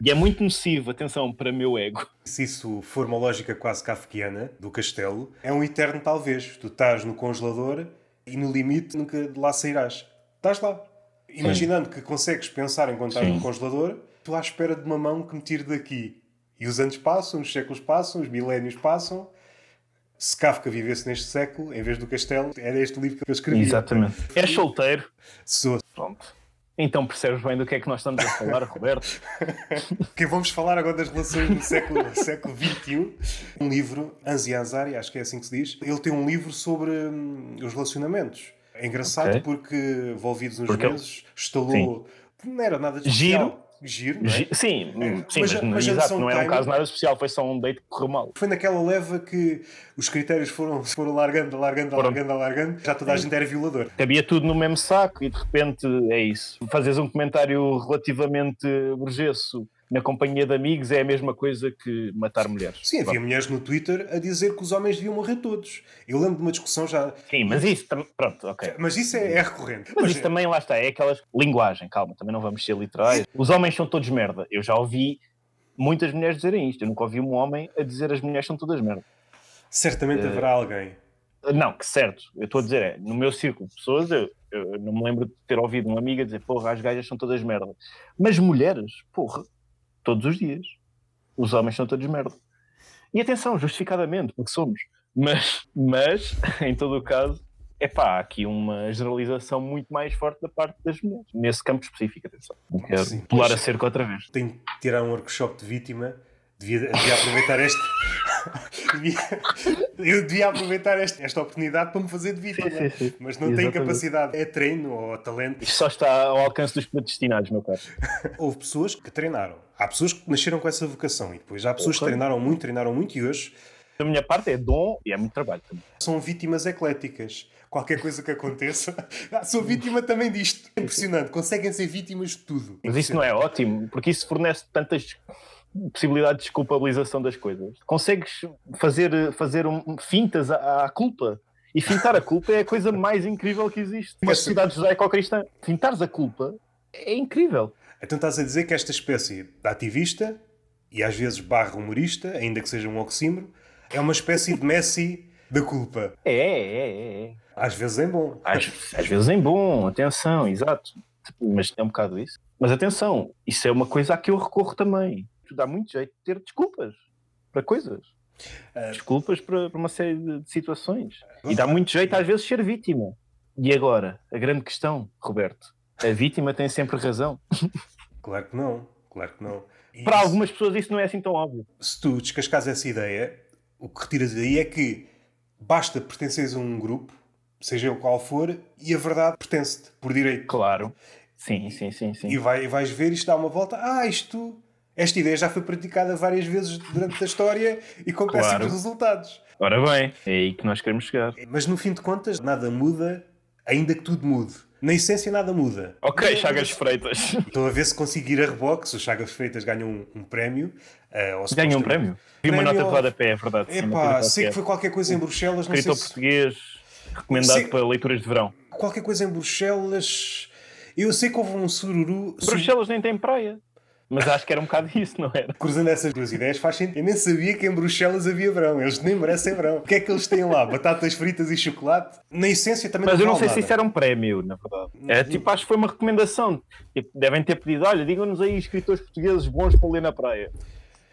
E é muito nocivo, atenção, para meu ego. Se isso for uma lógica quase kafkiana do castelo, é um eterno talvez. Tu estás no congelador e no limite nunca de lá sairás. Estás lá. Imaginando que consegues pensar enquanto estás Sim. no congelador, estou à espera de uma mão que me tire daqui. E os anos passam, os séculos passam, os milénios passam. Se Kafka vivesse neste século, em vez do castelo, era este livro que eu escrevi. Exatamente. És solteiro, Sou. pronto. Então percebes bem do que é que nós estamos a falar, Roberto. Que vamos falar agora das relações do século, século XXI. Um livro, Anzi Anzari, acho que é assim que se diz. Ele tem um livro sobre hum, os relacionamentos. É engraçado Ok. porque, envolvidos uns Porque meses, estalou. Não era nada de especial. Giro. Não é? Sim, É, sim, mas- mas, mas exato, não de é um caso nada especial, foi só um date que correu mal. Foi naquela leva que os critérios foram, foram largando, largando, Foram- largando, largando. Já toda a gente era violador. Cabia tudo no mesmo saco e de repente é isso. Fazes um comentário relativamente burgesso na companhia de amigos é a mesma coisa que matar mulheres. Sim, havia mulheres no Twitter a dizer que os homens deviam morrer todos. Eu lembro de uma discussão já. Sim, mas isso também. Pronto, ok. Mas isso é, é recorrente. Mas isso também lá está, é aquelas. Linguagem, calma, também não vamos ser literais. Os homens são todos merda. Eu já ouvi muitas mulheres dizerem isto. Eu nunca ouvi um homem a dizer as mulheres são todas merda. Certamente Eh, haverá alguém. Não, que certo. Eu estou a dizer, é, no meu círculo de pessoas, eu, eu não me lembro de ter ouvido uma amiga dizer, porra, as gajas são todas merda. Mas mulheres, porra, todos os dias. Os homens são todos merda. E atenção, justificadamente, porque somos. Mas, mas em todo o caso, é pá, há aqui uma generalização muito mais forte da parte das mulheres. Nesse campo específico, atenção. Quero Sim. pular a cerca outra vez. Tenho que tirar um workshop de vítima. Devia, devia aproveitar este. Devia- eu devia aproveitar este- esta oportunidade para me fazer de vítima. Sim, sim, sim. Mas não tenho Exatamente. capacidade. É treino ou talento. Isto só está ao alcance dos predestinados, meu caro. Houve pessoas que treinaram. Há pessoas que nasceram com essa vocação e depois há pessoas que treinaram muito, treinaram muito e hoje Da minha parte é dom e é muito trabalho também. são vítimas ecléticas. Qualquer coisa que aconteça, ah, sou vítima também disto. É impressionante. Conseguem ser vítimas de tudo. Mas isso não é ótimo, porque isso fornece tantas possibilidades de desculpabilização das coisas. Consegues fazer, fazer um, fintas à, à culpa. E fintar a culpa é a coisa mais incrível que existe. Uma sociedade judaico-cristã. Fintares a culpa é incrível. Então estás a dizer que esta espécie de ativista, e às vezes barra humorista, ainda que seja um oxímoro, é uma espécie de Messi da culpa. É, é, é. é. Às vezes em bom. Às, às vezes em bom, atenção, exato. Mas é um bocado isso. Mas atenção, isso é uma coisa a que eu recorro também. Dá muito jeito de ter desculpas para coisas. Uh, desculpas para, para, uma série de, situações. E dá muito jeito às vezes ser vítima. E agora, a grande questão, Roberto, a vítima tem sempre razão. Claro que não, claro que não. E para algumas pessoas isso não é assim tão óbvio. Se tu descascas essa ideia, o que retiras daí é que basta pertenceres a um grupo, seja o qual for, e a verdade pertence-te por direito. Claro. Sim, sim, sim, sim. E vai, vais ver isto dá uma volta. Ah, isto. Esta ideia já foi praticada várias vezes durante a história e com claro. péssimos resultados. Ora bem, é aí que nós queremos chegar. Mas no fim de contas, nada muda, ainda que tudo mude. Na essência, nada muda. Ok, Chagas Freitas. Estou a ver se conseguir a se o Chagas Freitas ganha um, um prémio. Uh, ganha um prémio? Vi uma nota de rodapé, é verdade. Epá, sei que foi qualquer coisa em Bruxelas. Escritor não sei se... português, recomendado sei... para leituras de verão. Qualquer coisa em Bruxelas. Eu sei que houve um sururu. Bruxelas nem tem praia. Mas acho que era um bocado isso, não era? Cruzando essas duas ideias faz sentido. Eu nem sabia que em Bruxelas havia verão. Eles nem merecem verão. O que é que eles têm lá? Batatas fritas e chocolate? Na essência também Mas não eu não sei nada. se isso era um prémio, na verdade. É tipo, acho que foi uma recomendação. Tipo, devem ter pedido: olha, digam-nos aí escritores portugueses bons para ler na praia.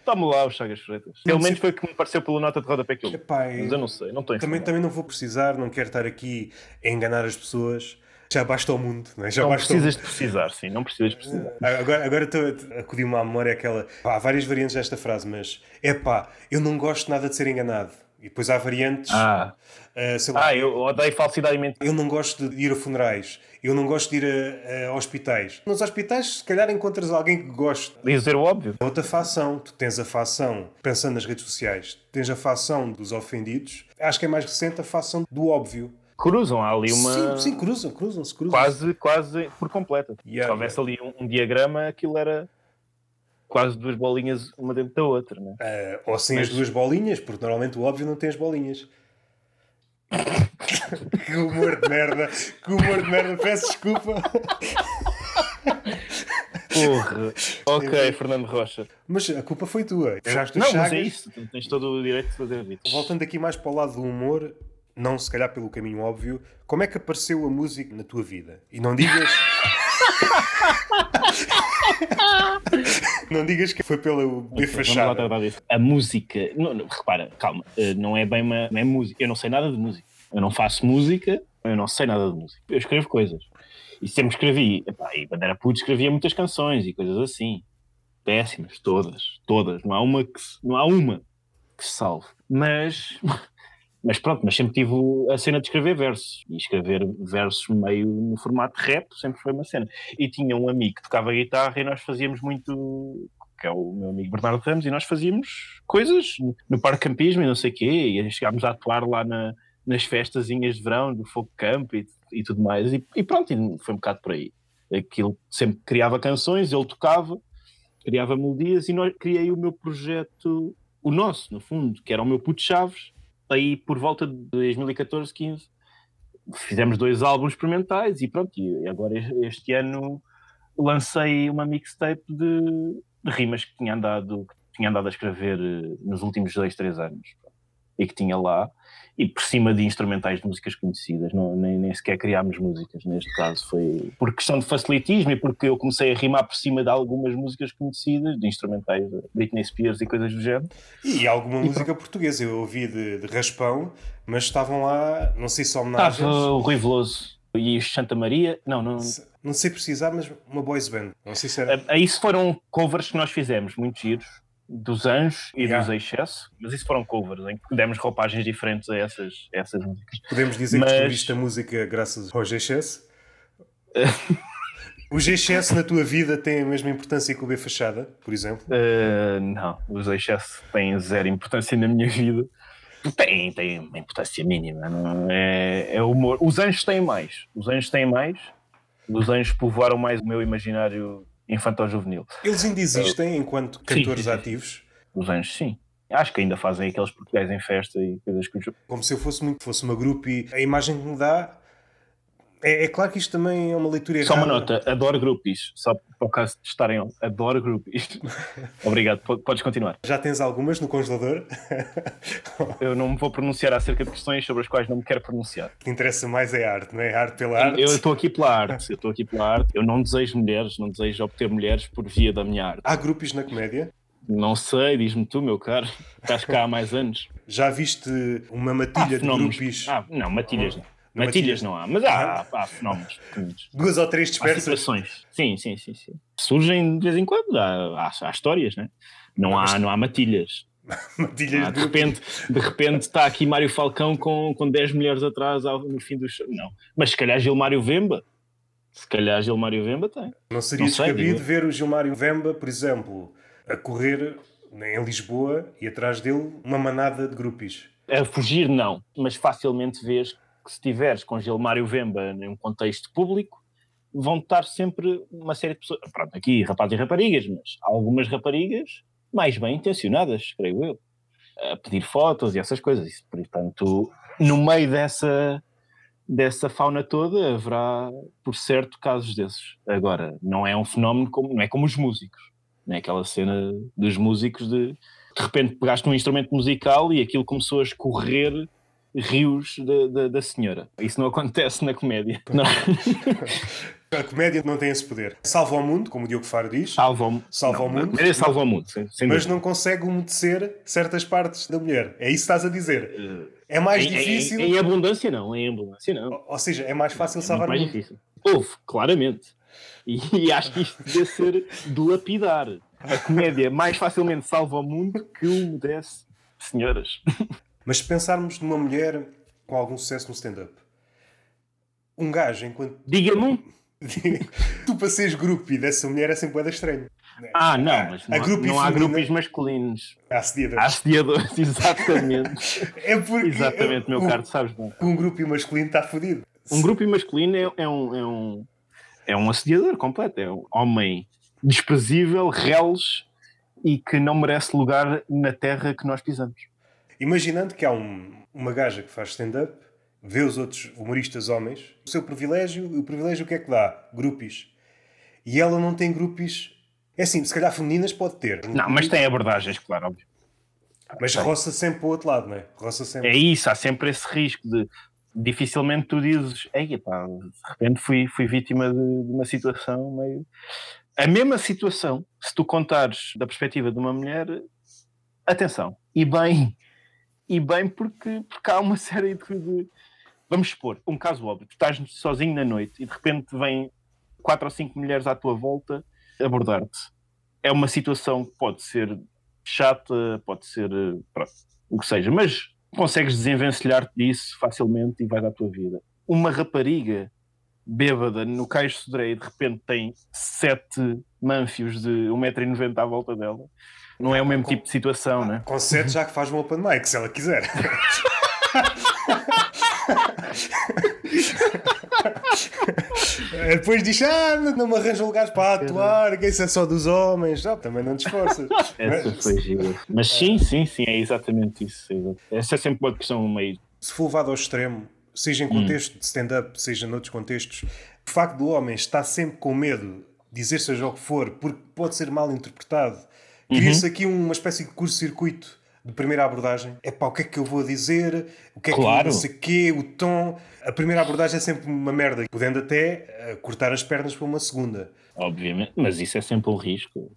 Toma lá os Chagas Freitas. Pelo menos foi o que me pareceu pela nota de rodapé que eu Epá, Mas eu não sei, não estou também, também não vou precisar, não quero estar aqui a enganar as pessoas já basta o mundo, não é? Já não basta precisas de precisar, sim, não precisas de precisar. Agora, agora estou a acudir-me à memória aquela. Pá, há várias variantes desta frase, mas é pá, eu não gosto nada de ser enganado. E depois há variantes. Ah, uh, lá, ah eu odeio falsidade mentira. Eu não gosto de ir a funerais. Eu não gosto de ir a, a, hospitais. Nos hospitais, se calhar encontras alguém que goste. Dizer o óbvio. Outra facção. Tu tens a facção, pensando nas redes sociais, tens a facção dos ofendidos. Acho que é mais recente a facção do óbvio cruzam há ali uma. Sim, sim cruzam, cruzam, se cruzam. Quase, quase por completo. Yeah, Se houvesse yeah. ali um, um, diagrama, aquilo era quase duas bolinhas uma dentro da outra, né? Uh, ou sem Mas... as duas bolinhas, porque normalmente o óbvio não tem as bolinhas. que humor de merda, que humor de merda, peço desculpa. Porra. Ok, Fernando Rocha. Mas a culpa foi tua. Fechaste não, mas é isso. Tens todo o direito de fazer isso. Voltando aqui mais para o lado do humor, não se calhar pelo caminho óbvio, como é que apareceu a música na tua vida? E não digas. não digas que foi pelo B fachada. A música, não, não, repara, calma, eh, não é bem uma não é música. Eu não sei nada de música. Eu não faço música, eu não sei nada de música. Eu escrevo coisas. E sempre escrevi, epá, e quando era puto escrevia muitas canções e coisas assim. Péssimas, todas, todas. Não há uma que, não há uma que se salve. Mas mas pronto, mas sempre tive a cena de escrever versos. E escrever versos meio no formato rap sempre foi uma cena. E tinha um amigo que tocava guitarra e nós fazíamos muito. que é o meu amigo Bernardo Ramos, e nós fazíamos coisas no parque campismo e não sei o quê. E chegámos a atuar lá na, nas festazinhas de verão do Fogo Camp e, e tudo mais. E, e pronto, e foi um bocado por aí. Aquilo sempre criava canções, ele tocava, criava melodias e nós, criei o meu projeto, o nosso, no fundo, que era o meu Puto Chaves aí por volta de 2014, 15, fizemos dois álbuns experimentais e pronto, e agora este ano lancei uma mixtape de, de rimas que tinha andado, que tinha andado a escrever eh, nos últimos dois, três anos e que tinha lá e por cima de instrumentais de músicas conhecidas, não, nem, nem sequer criámos músicas neste caso, foi por questão de facilitismo e porque eu comecei a rimar por cima de algumas músicas conhecidas, de instrumentais de Britney Spears e coisas do género. E alguma e música portuguesa, eu ouvi de, de Raspão, mas estavam lá, não sei se homenagens... Estava o Rui Veloso e o Santa Maria, não, não... Não sei precisar, mas uma boys band, não sei se era... Aí foram covers que nós fizemos, muito giros, dos Anjos e yeah. dos Excesso, mas isso foram covers, em que demos roupagens diferentes a essas, a essas músicas. Podemos dizer mas... que descobriste a música graças ao Excesso? o Excesso na tua vida tem a mesma importância que o B Fachada, por exemplo? Uh, não, os Excesso têm zero importância na minha vida. Tem, tem uma importância mínima. Não é, é humor. Os anjos têm mais. Os anjos têm mais. Os anjos povoaram mais o meu imaginário infantil-juvenil. Eles ainda existem enquanto cantores sim, sim, ativos? Os anjos, sim. Acho que ainda fazem aqueles portugueses em festa e coisas que... Como se eu fosse, muito, fosse uma grupo e a imagem que me dá É, é, claro que isto também é uma leitura errada. Só uma nota, adoro grupos, só para o caso de estarem, adoro grupos. Obrigado, podes continuar. Já tens algumas no congelador? eu não me vou pronunciar acerca de questões sobre as quais não me quero pronunciar. O que interessa mais é a arte, não é? A arte pela arte. Eu estou aqui pela arte, eu estou aqui pela arte. Eu não desejo mulheres, não desejo obter mulheres por via da minha arte. Há grupos na comédia? Não sei, diz-me tu, meu caro. Estás cá há mais anos. Já viste uma matilha de grupos? Ah, não, matilhas não. Matilhas não há, mas há, há, fenómenos Duas ou três dispersas? Há situações. Sim, sim, sim, sim. Surgem de vez em quando, há, há, há histórias, né? não, não há, não há matilhas. matilhas ah, de, repente, de repente está aqui Mário Falcão com, com 10 mulheres atrás no fim do show. Não. Mas se calhar Gilmário Vemba. Se calhar Gilmário Vemba tem. Não seria não descabido ver o Gilmário Vemba, por exemplo, a correr em Lisboa e atrás dele uma manada de grupos? A fugir, não, mas facilmente vês que se tiveres com Gilmário Vemba num contexto público, vão estar sempre uma série de pessoas, pronto, aqui rapazes e raparigas, mas algumas raparigas mais bem intencionadas, creio eu, a pedir fotos e essas coisas. Portanto, no meio dessa, dessa fauna toda haverá, por certo, casos desses. Agora, não é um fenómeno como, não é como os músicos, não é aquela cena dos músicos de de repente pegaste um instrumento musical e aquilo começou a escorrer rios da, da, senhora. Isso não acontece na comédia. Não. A comédia não tem esse poder. Salva o mundo, como o Diogo Faro diz. Salva o, salva não, o mundo. É salva o mundo, sem Mas não consegue umedecer certas partes da mulher. É isso que estás a dizer. É mais em, difícil. Em, em, abundância, não. Em abundância, não. Ou, ou seja, é mais fácil é salvar mais o mundo. Difícil. Houve, claramente. E, e acho que isto deve ser de lapidar. A comédia mais facilmente salva o mundo que o umedece senhoras. Mas se pensarmos numa mulher com algum sucesso no stand-up, um gajo enquanto. Diga-me tu para seres groupie dessa mulher é sempre bem estranho. Ah, não, mas não, há, não há grupos masculinos. Há assediadores. Há assediadores, exatamente. é porque. Exatamente, meu caro, sabes bem. Um grupo masculino está fodido. Um grupo masculino é, é, um, é, um, é um assediador completo. É um homem desprezível, reles e que não merece lugar na terra que nós pisamos. Imaginando que há um, uma gaja que faz stand-up, vê os outros humoristas homens, o seu privilégio, e o privilégio o que é que dá? Grupos. E ela não tem grupos. É assim, se calhar femininas pode ter. Não, mas tem abordagens, claro, óbvio. Mas roça sempre para o outro lado, não é? Roça sempre. É isso, há sempre esse risco de dificilmente tu dizes, ei, pá, de repente fui, fui vítima de, de uma situação meio a mesma situação, se tu contares da perspectiva de uma mulher, atenção, e bem, e bem porque, porque há uma série de, Vamos supor, um caso óbvio, tu estás sozinho na noite e de repente vêm quatro ou cinco mulheres à tua volta abordar-te. É uma situação que pode ser chata, pode ser pronto, o que seja, mas consegues desenvencilhar-te disso facilmente e vais à tua vida. Uma rapariga bêbada no de Sodré e de repente tem sete manfios de 1,90m à volta dela, não é o mesmo com, tipo de situação, né? Com sete já que faz um open mic, se ela quiser. Depois diz: Ah, não me arranjam lugares para atuar, que isso é só dos homens. Ah, também não te esforças. Essa foi gira. Mas sim, sim, sim, é exatamente isso. Essa é sempre uma questão meio. Se for levado ao extremo, seja em contexto hum. de stand-up, seja noutros contextos, o facto do homem estar sempre com medo de dizer seja o que for, porque pode ser mal interpretado, cria-se uhum. aqui uma espécie de curso-circuito de primeira abordagem. É pá, o que é que eu vou dizer? O que é claro. que não sei quê? O tom. A primeira abordagem é sempre uma merda, podendo até uh, cortar as pernas para uma segunda. Obviamente, mas isso é sempre um risco.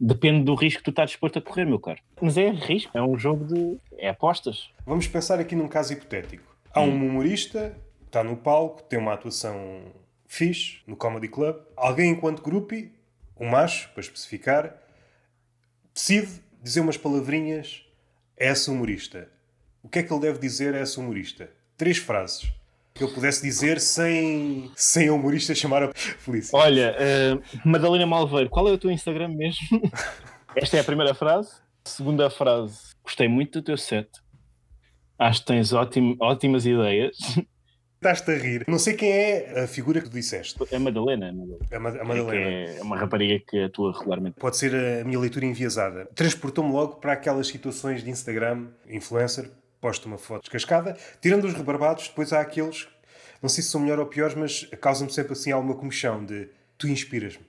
Depende do risco que tu estás disposto a correr, meu caro. Mas é risco, é um jogo de. é apostas. Vamos pensar aqui num caso hipotético. Há um hum. humorista, está no palco, tem uma atuação fixe no Comedy Club. Alguém, enquanto grupo, um macho, para especificar, decide dizer umas palavrinhas a essa humorista. O que é que ele deve dizer a essa humorista? Três frases que eu pudesse dizer sem, sem a humorista chamar a Felícia. Olha, uh, Madalena Malveiro, qual é o teu Instagram mesmo? Esta é a primeira frase. Segunda frase, gostei muito do teu set. Acho que tens ótim, ótimas ideias. Estás-te a rir. Não sei quem é a figura que tu disseste. É a Madalena. A Madalena. A Madalena. É, é uma rapariga que atua regularmente. Pode ser a minha leitura enviesada. Transportou-me logo para aquelas situações de Instagram, influencer, posta uma foto descascada, tirando os rebarbados, depois há aqueles não sei se são melhor ou piores, mas causam-me sempre assim alguma comichão de tu inspiras-me.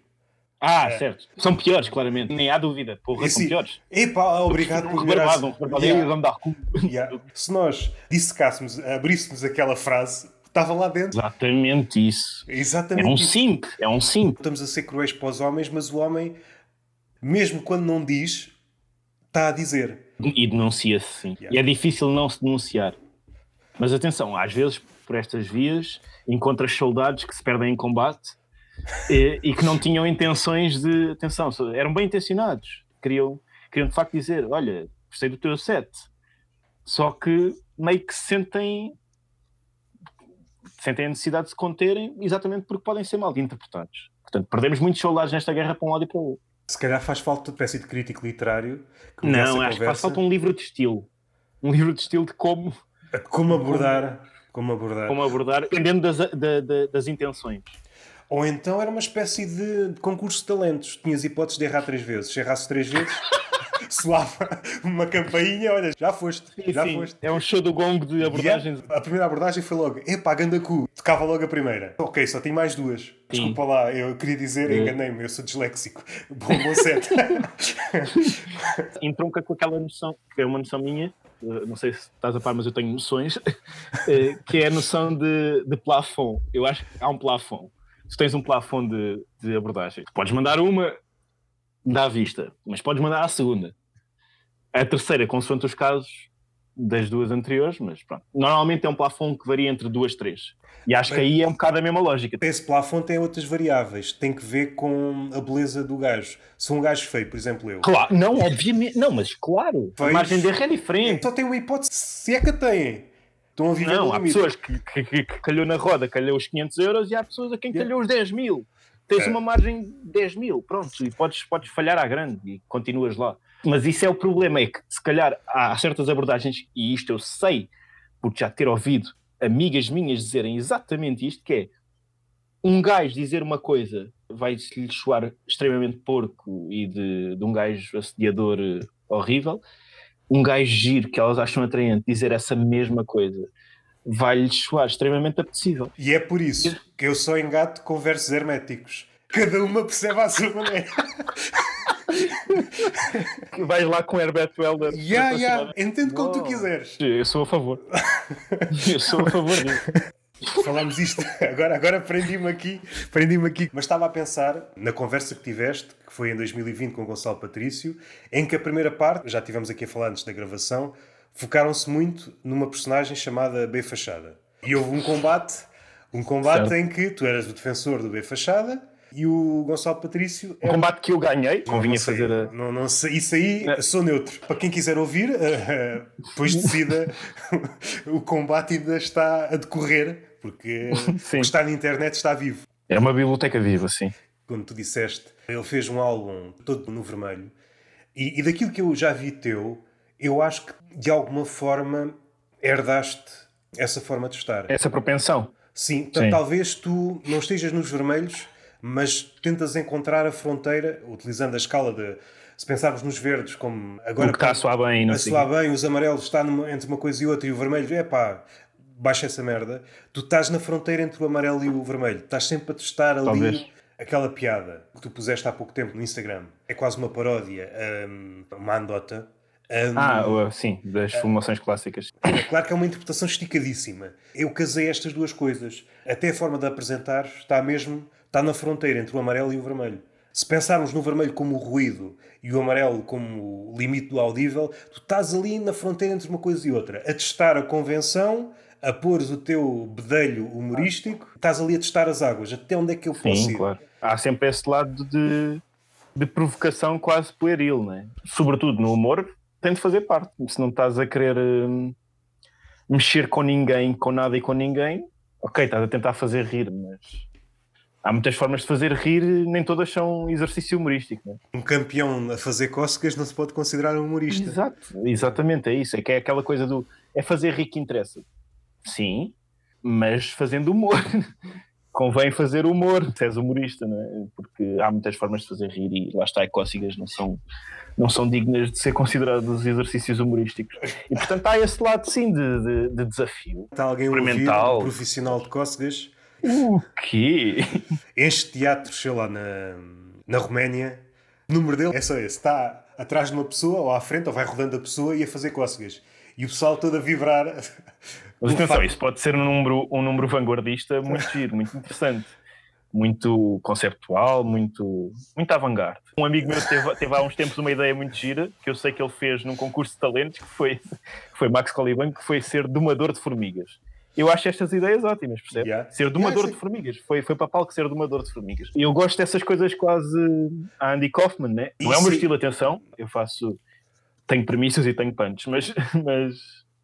Ah, é. certo. São piores, claramente. Nem há dúvida. Porra, são piores. Epá, obrigado por rebarbado, um yeah. yeah. Se nós dissecássemos, abríssemos aquela frase, estava lá dentro. Exatamente isso. Exatamente é um simp. É um simp. Estamos a ser cruéis para os homens, mas o homem, mesmo quando não diz, está a dizer. E denuncia-se, sim. Yeah. E é difícil não se denunciar. Mas atenção, às vezes, por estas vias, encontras soldados que se perdem em combate e, e, que não tinham intenções de. Atenção, eram bem intencionados. Queriam, queriam de facto dizer: Olha, gostei do teu set. Só que meio que sentem. Sentem a necessidade de se conterem exatamente porque podem ser mal interpretados. Portanto, perdemos muitos soldados nesta guerra para um lado e para o outro. Se calhar faz falta uma espécie de crítico literário. Que não, acho que faz falta um livro de estilo. Um livro de estilo de como. Como abordar. Como abordar. Como abordar, dependendo das, da, da, das intenções. Ou então era uma espécie de, concurso de talentos. Tinhas hipóteses de errar três vezes. Se errasses três vezes, soava uma campainha, olha, já foste. Sim, já sim. foste. É um show do gongo de abordagens. A, a primeira abordagem foi logo, epá, ganda cu. Tocava logo a primeira. Ok, só tem mais duas. Sim. Desculpa lá, eu queria dizer, enganei-me, eu sou disléxico. Bom, bom set. Entronca com aquela noção, que é uma noção minha, eh, não sei se estás a par, mas eu tenho noções, eh, que é a noção de, de plafond. Eu acho que há um plafond tu tens um plafond de, de abordagem. Podes mandar uma, dá à vista, mas podes mandar a segunda. A terceira, consoante os casos das duas anteriores, mas pronto. Normalmente é um plafond que varia entre duas, três. E acho que aí é um bocado a mesma lógica. Esse plafond tem outras variáveis. Tem que ver com a beleza do gajo. Se um gajo feio, por exemplo, eu. Claro, não, obviamente. Não, mas claro. Feios, a margem de erro é diferente. Só tem uma hipótese, se é que a têm. Estão a viver Não, há pessoas que, que, que, que, calhou na roda, calhou os 500 euros e há pessoas a quem yeah. calhou os 10 mil. Tens é. uma margem de 10 mil, pronto, e podes, podes falhar à grande e continuas lá. Mas isso é o problema, é que se calhar há certas abordagens, e isto eu sei, porque já ter ouvido amigas minhas dizerem exatamente isto, que é um gajo dizer uma coisa vai-lhe soar extremamente porco e de, de um gajo assediador eh, horrível, um gajo giro que elas acham atraente dizer essa mesma coisa vai-lhes soar extremamente apetecível. E é por isso que eu só engato com versos herméticos. Cada uma percebe à sua maneira. Vais lá com Herbert Welder. Yeah, yeah. Entende como tu quiseres. Eu sou a favor. eu sou a favor disso. Falámos isto, agora, agora prendi-me aqui, prendi-me aqui. Mas estava a pensar na conversa que tiveste, que foi em 2020 com o Gonçalo Patrício, em que a primeira parte, já tivemos aqui a falar antes da gravação, focaram-se muito numa personagem chamada B Fachada. E houve um combate, um combate certo. em que tu eras o defensor do B Fachada e o Gonçalo Patrício. Um combate que eu ganhei, convinha fazer a. Não, não sei, isso aí não. sou neutro. Para quem quiser ouvir, uh, depois decida. o combate ainda está a decorrer porque o que está na internet está vivo. É uma biblioteca viva, sim. Quando tu disseste, ele fez um álbum todo no vermelho, e, e daquilo que eu já vi teu, eu acho que de alguma forma herdaste essa forma de estar. Essa propensão. Sim, sim. talvez tu não estejas nos vermelhos, mas tentas encontrar a fronteira, utilizando a escala de. Se pensarmos nos verdes como agora. O que está a soar bem, não A soar bem, os amarelos está numa, entre uma coisa e outra, e o vermelho, é pá, baixa essa merda, tu estás na fronteira entre o amarelo e o vermelho. Estás sempre a testar ali Talvez. aquela piada que tu puseste há pouco tempo no Instagram. É quase uma paródia, um, uma andota. Um, ah, sim, das formações clássicas. É claro que é uma interpretação esticadíssima. Eu casei estas duas coisas. Até a forma de apresentar está mesmo está na fronteira entre o amarelo e o vermelho. Se pensarmos no vermelho como o ruído e o amarelo como o limite do audível, tu estás ali na fronteira entre uma coisa e outra, a testar a convenção a pôres o teu bedelho humorístico, estás ali a testar as águas. Até onde é que eu posso Sim, ir? Claro. Há sempre esse lado de, de provocação quase pueril, né? sobretudo no humor, tem de fazer parte. Se não estás a querer hum, mexer com ninguém, com nada e com ninguém, ok, estás a tentar fazer rir, mas há muitas formas de fazer rir, nem todas são exercício humorístico. Né? Um campeão a fazer cócegas não se pode considerar um humorista. Exato, exatamente, é isso. É que é aquela coisa do é fazer rir que interessa. Sim, mas fazendo humor. convém fazer humor, se és humorista, não é? Porque há muitas formas de fazer rir e lá está, e cócegas não são, não são dignas de ser considerados exercícios humorísticos. E portanto há esse lado sim de, de, de desafio. Está alguém a ouvir, um profissional de cócegas? O quê? Enche teatro, sei lá, na, na Roménia. O número dele é só esse. Está atrás de uma pessoa, ou à frente, ou vai rodando a pessoa e a fazer cócegas. E o pessoal todo a vibrar. Mas atenção, isso pode ser um número, um número vanguardista muito giro, muito interessante. Muito conceptual, muito, muito avant-garde. Um amigo meu teve, teve há uns tempos uma ideia muito gira, que eu sei que ele fez num concurso de talentos, que foi, foi Max Coliban, que foi ser domador de formigas. Eu acho estas ideias ótimas, percebe? Yeah. Ser domador yeah, de formigas. Foi, foi para palco ser domador de formigas. E eu gosto dessas coisas quase a Andy Kaufman, né? Não é o meu estilo, atenção. Eu faço. Tenho premissas e tenho punches, mas, mas,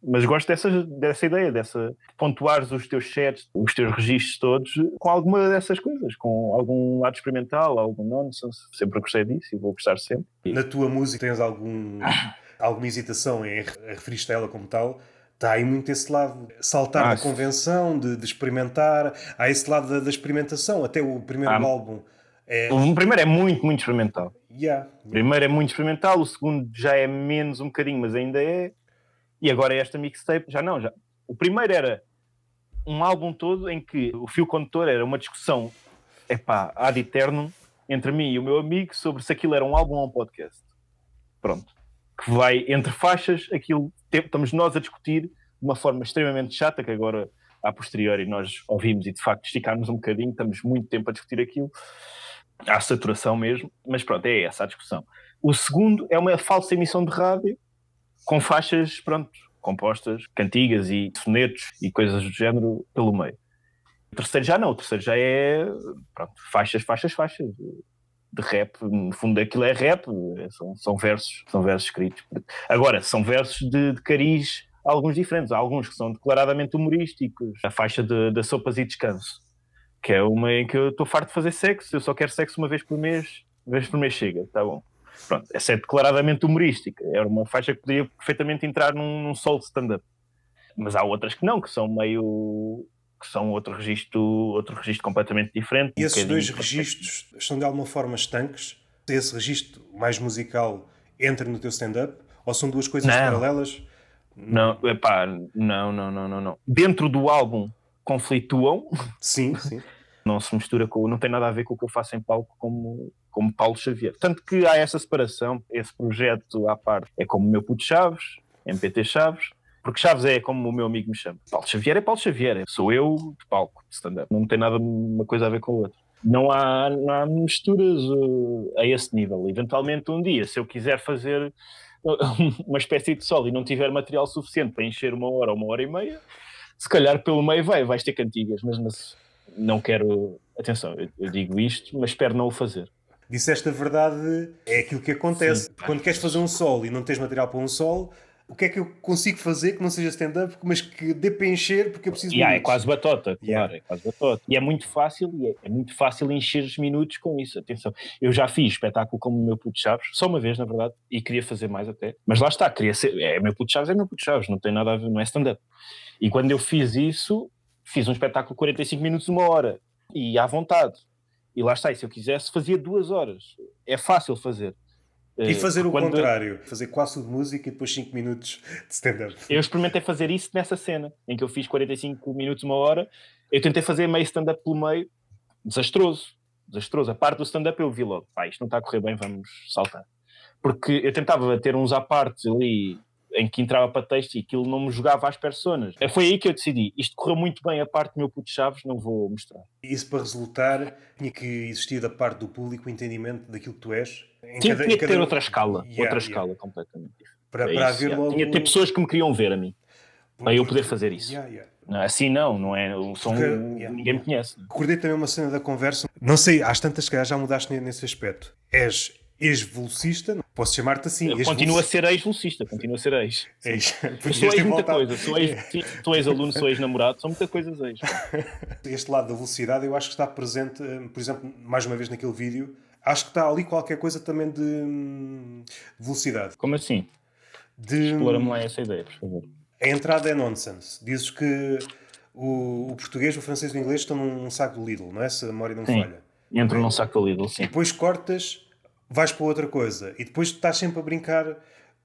mas gosto dessa, dessa ideia, dessa pontuares os teus sets, os teus registros todos com alguma dessas coisas, com algum lado experimental, algum nonsense. Sempre gostei disso e vou gostar sempre. Na tua música tens algum, alguma hesitação em referir-te a ela como tal? Está aí muito esse lado, saltar ah, da convenção, de, de, experimentar. Há esse lado da, da experimentação. Até o primeiro ah, álbum. É... O primeiro é muito, muito experimental. Yeah, yeah. O primeiro é muito experimental, o segundo já é menos um bocadinho, mas ainda é. E agora esta mixtape, já não. Já. O primeiro era um álbum todo em que o fio condutor era uma discussão, epá, ad eterno, entre mim e o meu amigo sobre se aquilo era um álbum ou um podcast. Pronto que vai entre faixas, aquilo estamos nós a discutir de uma forma extremamente chata, que agora a posteriori nós ouvimos e de facto esticámos um bocadinho, estamos muito tempo a discutir aquilo, à saturação mesmo, mas pronto, é essa a discussão. O segundo é uma falsa emissão de rádio com faixas, pronto, compostas, cantigas e sonetos e coisas do género pelo meio. O terceiro já não, o terceiro já é pronto, faixas, faixas, faixas de rap, no fundo aquilo é rap, são, são versos, são versos escritos. Agora, são versos de, de cariz alguns diferentes, há alguns que são declaradamente humorísticos, a faixa da Sopas e Descanso, que é uma em que eu estou farto de fazer sexo, eu só quero sexo uma vez por mês, uma vez por mês chega, tá bom. Pronto, essa é declaradamente humorística, era uma faixa que podia perfeitamente entrar num, num solo stand-up. Mas há outras que não, que são meio que são outro registro, outro registro completamente diferente. E um esses dois registros estão de alguma forma estanques? Esse registro mais musical entra no teu stand-up? Ou são duas coisas não. paralelas? Não, epá, não, não, não, não, não. Dentro do álbum conflituam. Sim, sim. não se mistura com, não tem nada a ver com o que eu faço em palco como, como Paulo Xavier. Tanto que há essa separação, esse projeto à parte é como o meu puto Chaves, MPT Chaves, porque Chaves é como o meu amigo me chama. Paulo Xavier é Paulo Xavier. Sou eu de palco, de stand-up. Não tem nada uma coisa a ver com a outra. Não há, não há misturas uh, a esse nível. Eventualmente, um dia, se eu quiser fazer uma espécie de solo e não tiver material suficiente para encher uma hora ou uma hora e meia, se calhar pelo meio vai, vais ter cantigas, mas não quero. Atenção, eu, eu, digo isto, mas espero não o fazer. Disseste a verdade, é aquilo que acontece. Sim. Quando queres fazer um solo e não tens material para um solo, o que é que eu consigo fazer que não seja stand-up, mas que dê para encher porque eu preciso yeah, É quase batota, claro, yeah. é quase batota. E é muito fácil, e é, é, muito fácil encher os minutos com isso. Atenção, eu já fiz espetáculo como o meu puto Chaves, só uma vez, na verdade, e queria fazer mais até. Mas lá está, queria ser. É meu puto Chaves, é meu puto Chaves, não tem nada a ver, não é stand-up. E quando eu fiz isso, fiz um espetáculo de 45 minutos, uma hora, e à vontade. E lá está, e se eu quisesse, fazia duas horas. É fácil fazer. E eh, fazer o contrário, fazer quase de música e depois 5 minutos de stand-up. Eu experimentei fazer isso nessa cena, em que eu fiz 45 minutos, uma hora. Eu tentei fazer meio stand-up pelo meio, desastroso, desastroso. A parte do stand-up eu vi logo, pá, isto não está a correr bem, vamos saltar. Porque eu tentava ter uns à parte ali em que entrava para texto e aquilo não me jogava às personas. Foi aí que eu decidi, isto correu muito bem a parte do meu puto Chaves, não vou mostrar. Isso para resultar, tinha que existir da parte do público o entendimento daquilo que tu és? Tinha, cada, tinha que ter outra escala, yeah, outra yeah. escala completamente diferente. Para, é para isso, haver logo... Tinha que ter pessoas que me queriam ver a mim, para eu poder fazer isso. Assim não, não é? Sou Porque, Ninguém me conhece. Recordei também uma cena da conversa. Não sei, às tantas que já mudaste nesse aspecto. És ex-velocista, posso chamar-te assim. Continua a ser ex-velocista, continua a ser ex. ex. sou ex muita coisa, sou ex-aluno, sou ex-namorado, são muitas coisas ex. Este lado da velocidade eu acho que está presente, eh, por exemplo, mais uma vez naquele vídeo, acho que está ali qualquer coisa também de, de velocidade. Como assim? De... Explora-me lá essa ideia, por favor. A entrada é nonsense. Dizes que o, o português, o francês e o inglês estão num saco do Lidl, não é? Se a memória não Sim. falha. Entram num saco do Lidl, sim. E depois cortas, vais para outra coisa. E depois estás sempre a brincar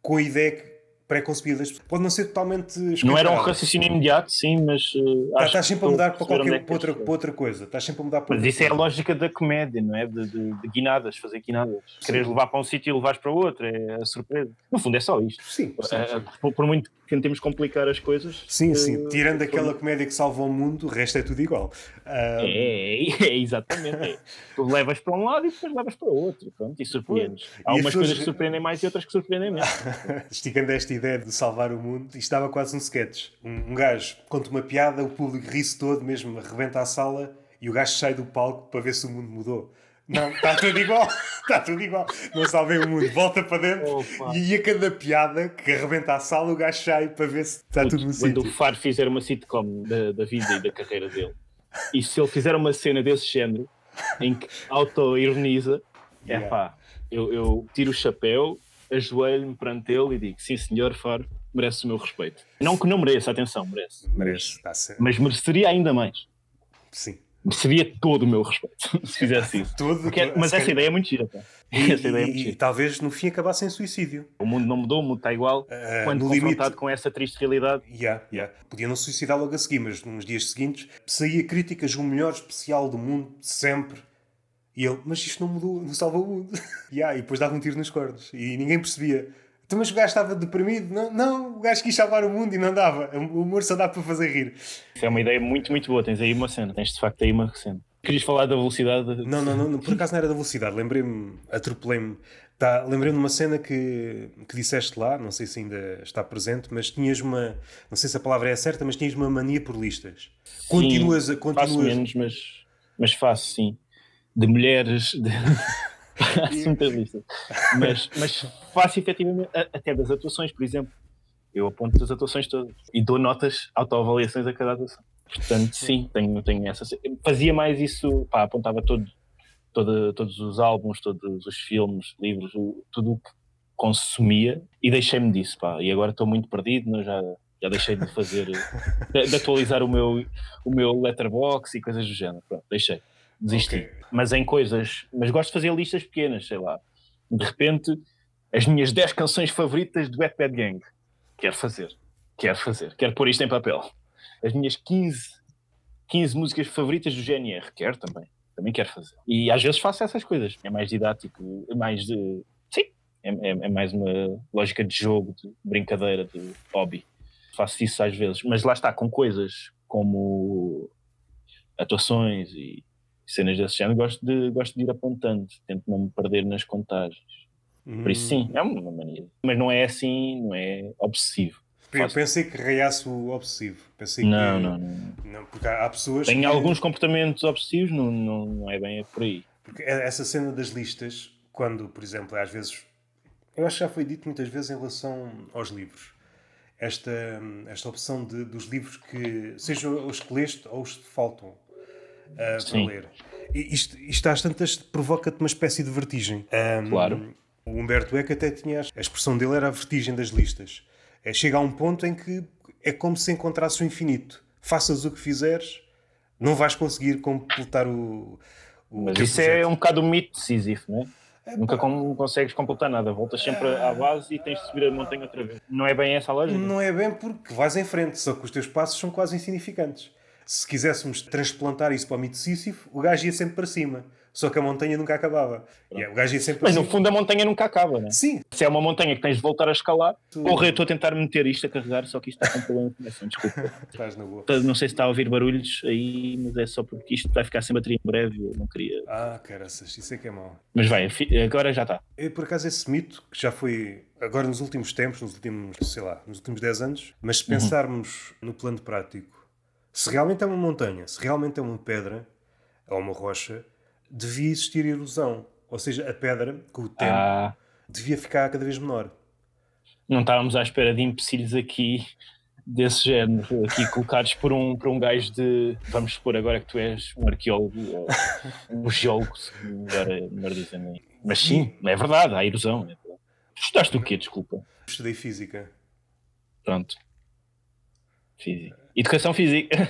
com a ideia que- pré-concebida das pessoas. Pode não ser totalmente Não era um raciocínio imediato, sim, mas. uh, Tá- acho Estás sempre que a mudar para, qualquer, é para, outra, queres para outra coisa. Estás sempre a mudar para Mas isso é a coisa. lógica da comédia, não é? De, de, de guinadas, fazer guinadas. Quereres levar para um sítio e levares para outro, é a surpresa. No fundo é só isto. Sim, sim, Eh, sim. por, por muito que tentemos complicar as coisas. Sim, eh, sim. Tirando aquela comédia que salva o mundo, o resto é tudo igual. Ah, É, é, é, exatamente. é. Tu levas para um lado e depois levas para o outro. Pronto, e surpreendes. E Há as umas pessoas- coisas que surpreendem mais e outras que surpreendem menos. esticando esta ideia de salvar o mundo, isto dava quase um sketch. Um, um gajo conta uma piada, o público ri-se todo, mesmo arrebenta a sala e o gajo sai do palco para ver se o mundo mudou. Não, está tudo igual, está tudo igual. Não salvei o mundo, volta para dentro Opa. e a cada piada que arrebenta a sala, o gajo sai para ver se está tudo no Quando o sítio. Faro fizer uma sitcom da, da vida e da carreira dele, e se ele fizer uma cena desse género, em que auto-ironiza, é Yeah. pá, eu, eu tiro o chapéu, ajoelho-me perante ele e digo: sim, senhor Faro, merece o meu respeito. Não que não mereça, atenção, merece. Merece, está certo. Mas mereceria ainda mais. Sim. Mereceria todo o meu respeito se fizesse isso. Todo, Porque é- mas essa ideia é muito gira, pá. E, Essa ideia é e- e talvez no fim acabasse em suicídio. O mundo não mudou, o mundo está igual. Ah, Quando confrontado limite- com essa triste realidade, Yeah, yeah. Podia não suicidar logo a seguir, mas nos dias seguintes saía críticas o melhor especial do mundo, sempre. E ele, mas isto não mudou, não salva o mundo. yeah, e depois dava um tiro nos cornos. E ninguém percebia. Então, mas o gajo estava deprimido? Não, não, o gajo quis salvar o mundo e não dava. O humor só dá para fazer rir. Isso é uma ideia muito, muito boa. Tens aí uma cena, tens de facto aí uma cena. Querias falar da velocidade? Não, não, não, por acaso não era da velocidade. Lembrei-me, atropelei-me. Tá, Lembrei-me de uma cena que, que disseste lá, não sei se ainda está presente, mas tinhas uma, não sei se a palavra é certa, mas tinhas uma mania por listas. Continuas a. Faço Continuas, menos, mas, mas faço sim. De mulheres. De... faço muitas listas. Mas, mas faço efetivamente, até das atuações, por exemplo. Eu aponto as atuações todas e dou notas, autoavaliações a cada atuação. Portanto, sim, tenho, tenho essa. Fazia mais isso, pá, apontava todo, todo, todos os álbuns, todos os filmes, livros, tudo o que consumia e deixei-me disso, pá. E agora estou muito perdido, não, já, já deixei de fazer, de, de atualizar o meu, o meu letterbox e coisas do género. Pronto, deixei, desisti. Ok. Mas em coisas, mas gosto de fazer listas pequenas, sei lá. De repente, as minhas 10 canções favoritas do Wet Bad Gang. Quero fazer, quero fazer, quero pôr isto em papel. As minhas 15, 15 músicas favoritas do GNR, quero também, também quero fazer. E às vezes faço essas coisas, é mais didático, é mais de. Sim, é, é, é mais uma lógica de jogo, de brincadeira, de hobby. Faço isso às vezes, mas lá está, com coisas como atuações e cenas desse género, gosto de, gosto de ir apontando, tento não me perder nas contagens. Por isso, sim, é uma mania. Mas não é assim, não é obsessivo. Eu Faço. pensei que reiasse o obsessivo. Pensei Não, que... não, não. Não, porque há pessoas Tem que... alguns comportamentos obsessivos, não, não, não é bem por aí. Porque é- essa cena das listas, quando, por exemplo, às vezes... Eu acho que já foi dito muitas vezes em relação aos livros. Esta, esta opção de, dos livros que... Sejam os que leste ou os que te faltam ah, para Sim. ler. E isto, isto às tantas provoca-te uma espécie de vertigem. Ah, Claro. O Humberto Eco até tinha... A expressão dele era a vertigem das listas. É, chega a um ponto em que é como se encontrasses o infinito. Faças o que fizeres, não vais conseguir completar o. o Mas isso é projeto. um bocado o mito de Sísifo, não é? É, Nunca com- consegues completar nada, voltas sempre à base e tens de subir a montanha outra vez. Não é bem essa a lógica? Não é bem porque vais em frente, só que os teus passos são quase insignificantes. Se quiséssemos transplantar isso para o mito de Sísifo, o gajo ia sempre para cima. Só que a montanha nunca acabava. E é, o gajo ia sempre Mas no cima. fundo a montanha nunca acaba, não é? Sim, Se é uma montanha que tens de voltar a escalar, Tu- porra, eu estou a tentar meter isto a carregar, só que isto está com problema de conexão, desculpa. estás na boa. Não sei se está a ouvir barulhos aí, mas é só porque isto vai ficar sem bateria em breve, eu não queria. Ah, caraças, isso é que é mau. Mas vai, agora já está. Eu, por acaso, esse mito, que já foi agora nos últimos tempos, nos últimos, sei lá, nos últimos 10 anos, mas se pensarmos no plano prático, se realmente é uma montanha, se realmente é uma pedra ou uma rocha, devia existir erosão. Ou seja, a pedra, com o tempo, Ah, devia ficar cada vez menor. não estávamos à espera de empecilhos aqui desse género, aqui colocados por um, por um gajo de. Vamos supor agora que tu és um arqueólogo ou um geólogo, melhor, melhor dizendo. Mas sim, é verdade, há erosão. É verdade. Estudaste o quê, desculpa? Estudei física. Pronto. Física. Educação física.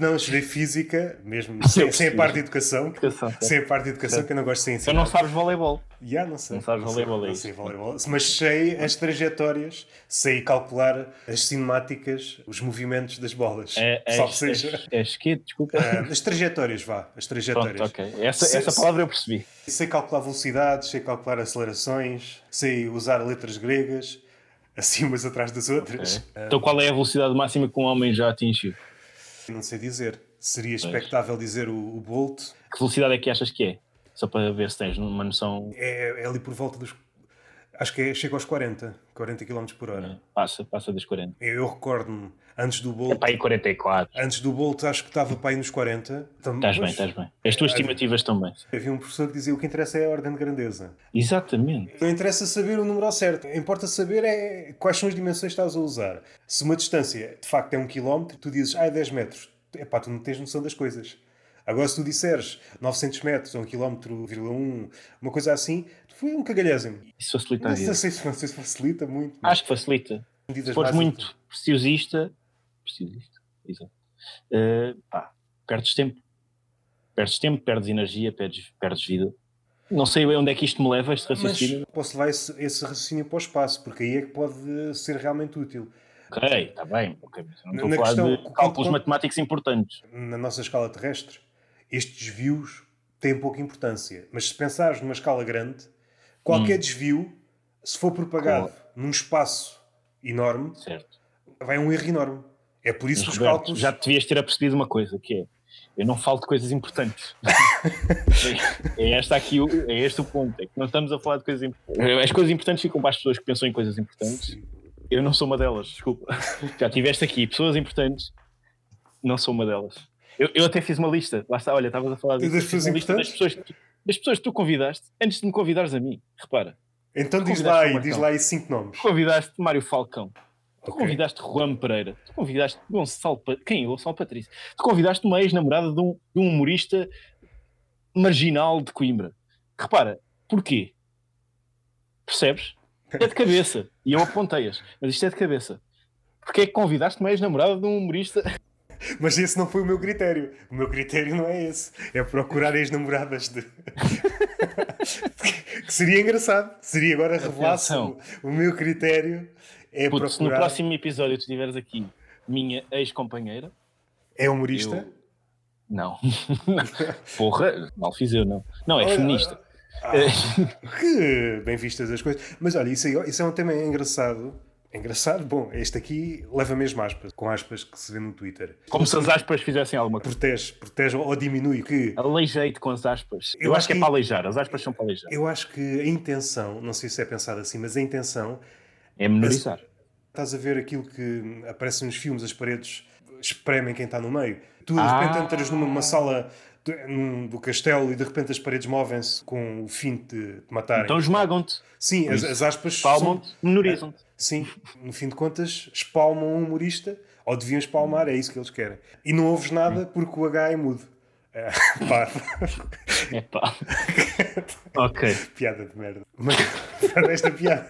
Não, estudei física, mesmo sem, sem a parte de educação. Educação, sem a parte de educação, que eu não gosto de ser Então não sabes voleibol. Já, não sei. Não sabes voleibol, é não sei voleibol. Mas sei as trajetórias, sei calcular as cinemáticas, os movimentos das bolas. É, é, Salve seja. é, é esquete, desculpa. Ah, as trajetórias, vá. As trajetórias. Pronto, ok. Essa, Se- essa se- palavra eu percebi. Sei calcular velocidades, sei calcular acelerações, sei usar letras gregas, assim umas atrás das outras. Ah, Então qual é a velocidade máxima que um homem já atingiu? não sei dizer. Seria expectável dizer o, o Bolt. Que velocidade é que achas que é? Só para ver se tens uma noção. É, é ali por volta dos. Acho que é, chega aos 40, 40 km por hora. Passa, passa das 40. Eu, eu recordo-me, antes do É Bolt, para aí 44. antes do Bolt, acho que estava para aí nos 40. Então, Estás bem, estás bem. As tuas estimativas também. Havia um professor que dizia o que interessa é a ordem de grandeza. Exatamente. Não interessa saber o número ao certo. Importa saber é quais são as dimensões que estás a usar. Se uma distância de facto é um quilómetro, tu dizes, ah, é 10 metros. Epá, tu não tens noção das coisas. Agora, se tu disseres 900 metros ou 1 km, uma coisa assim, um cagalhésimo. Isso facilita a vida. sei, se- não sei se facilita muito. mas Acho que facilita. Se fores muito preciosista, preciosista, exato. Eh, pá, perdes tempo. Perdes tempo, perdes energia, perdes, perdes vida. Não sei onde é que isto me leva, este Mas raciocínio. posso levar esse, esse raciocínio para o espaço, porque aí é que pode ser realmente útil. Ok, está bem. ok, mas eu não estou Na a falar questão, de cálculos matemáticos importantes. Na nossa escala terrestre, estes desvios têm pouca importância. Mas se pensares numa escala grande, qualquer Hum. desvio, se for propagado num espaço enorme, Certo. vai um erro enorme. É por isso Mas, que os Roberto, cálculos. já te devias ter apercebido uma coisa, que é eu não falo de coisas importantes. é, esta aqui, é este o ponto. É que não estamos a falar de coisas importantes. As coisas importantes ficam para as pessoas que pensam em coisas importantes. Eu não sou uma delas, desculpa. Já tiveste aqui pessoas importantes, não sou uma delas. Eu, eu até fiz uma lista, lá está, olha, estavas a falar Das disso. pessoas lista das importantes? pessoas, que das pessoas que tu convidaste antes de me convidares a mim. Repara, Então diz lá aí, diz lá aí cinco nomes. tu convidaste Mário Falcão, tu Ok. convidaste Juan Pereira, tu convidaste Gonçalo Pa- quem? Gonçalo Patrício. Tu convidaste uma ex-namorada de um, de um humorista marginal de Coimbra. Repara, porquê? Percebes? É de cabeça. E eu apontei-as. Mas isto é de cabeça. Porquê é que convidaste uma ex-namorada de um humorista? Mas esse não foi o meu critério. O meu critério não é esse. É procurar ex-namoradas de. que seria engraçado. Seria agora revelasse o, o meu critério. É Puto, se no procurar. próximo episódio tu tiveres aqui minha ex-companheira, É humorista? eu... Não. Porra, mal fiz eu, não. Não, é Olha, feminista. Ah, que bem vistas as coisas. Mas olha, isso, aí- isso é um tema engraçado. Engraçado? Bom, este aqui leva mesmo aspas, com aspas que se vê no Twitter. Como se as aspas fizessem alguma coisa. Protege, protege ou diminui. Que Aleijei-te com as aspas. Eu, Eu acho acho que é que- para aleijar. As aspas são para aleijar. eu acho que a intenção, não sei se é pensado assim, mas a intenção, É menorizar. estás a ver aquilo que aparece nos filmes, as paredes espremem quem está no meio. Tu de Ah. repente entras numa sala do, castelo e de repente as paredes movem-se com o fim de te matarem. Então esmagam-te, Sim, as, as aspas palmam-te, menorizam-te. Sim, no fim de contas, espalmam um humorista, ou deviam espalmar, é isso que eles querem. E não ouves nada porque o H é mudo. É, pá, É pá. ok. piada de merda. Mas esta piada.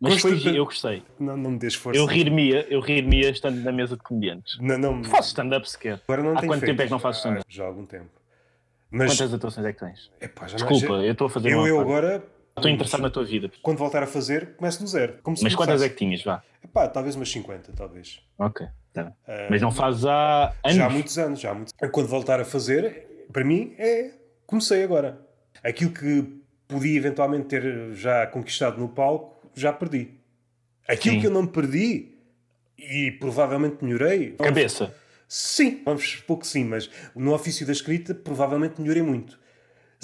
Mas foi, Constante- eu gostei. Não, não me dês força. Eu rir-me-ia, eu rir-me-ia estando na mesa de comediantes. Não, não, Faço stand-up sequer. agora não Há quanto feito. tempo é que não faço stand-up? Ah, Já há algum tempo. Mas Quantas atuações é que tens? epá, Desculpa, já- eu estou a fazer eu, eu agora, Estou interessado na tua vida. quando voltar a fazer, começo do zero. Mas quantas é que tinhas? Vá. Epá, talvez umas 50, talvez. Ok. tá. Ah, Mas não fazes há anos. Já há muitos anos, já há muitos Quando voltar a fazer, para mim, é. Comecei agora. Aquilo que podia eventualmente ter já conquistado no palco, já perdi. Aquilo Sim. que eu não perdi e provavelmente melhorei. Cabeça. Sim, vamos supor que sim, mas no ofício da escrita provavelmente melhorei muito.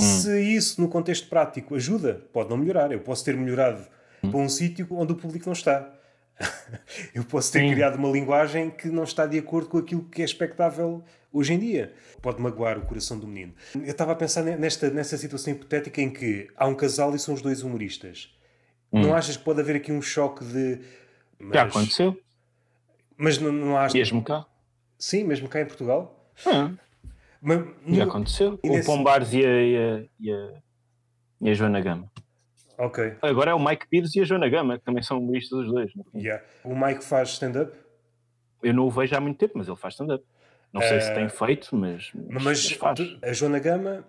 Se isso no contexto prático ajuda, pode não melhorar. Eu posso ter melhorado para um sítio onde o público não está. Eu posso ter Sim. criado uma linguagem que não está de acordo com aquilo que é expectável hoje em dia. Pode magoar o coração do menino. Eu estava a pensar ne- nesta, nesta situação hipotética em que há um casal e são os dois humoristas. Não achas que pode haver aqui um choque de. Mas, Já aconteceu. mas não, não achas. Mesmo cá. Sim, mesmo cá em Portugal. Ah, Mas, já aconteceu. O nesse- Pombares e a, e, a, e, a, Joana Gama. Ok. Agora é o Mike Pires e a Joana Gama, que também são humoristas os dois. fundo. Yeah. O Mike faz stand-up? Eu não o vejo há muito tempo, mas ele faz stand-up. Não sei se tem feito, mas, mas, mas faz. a Joana Gama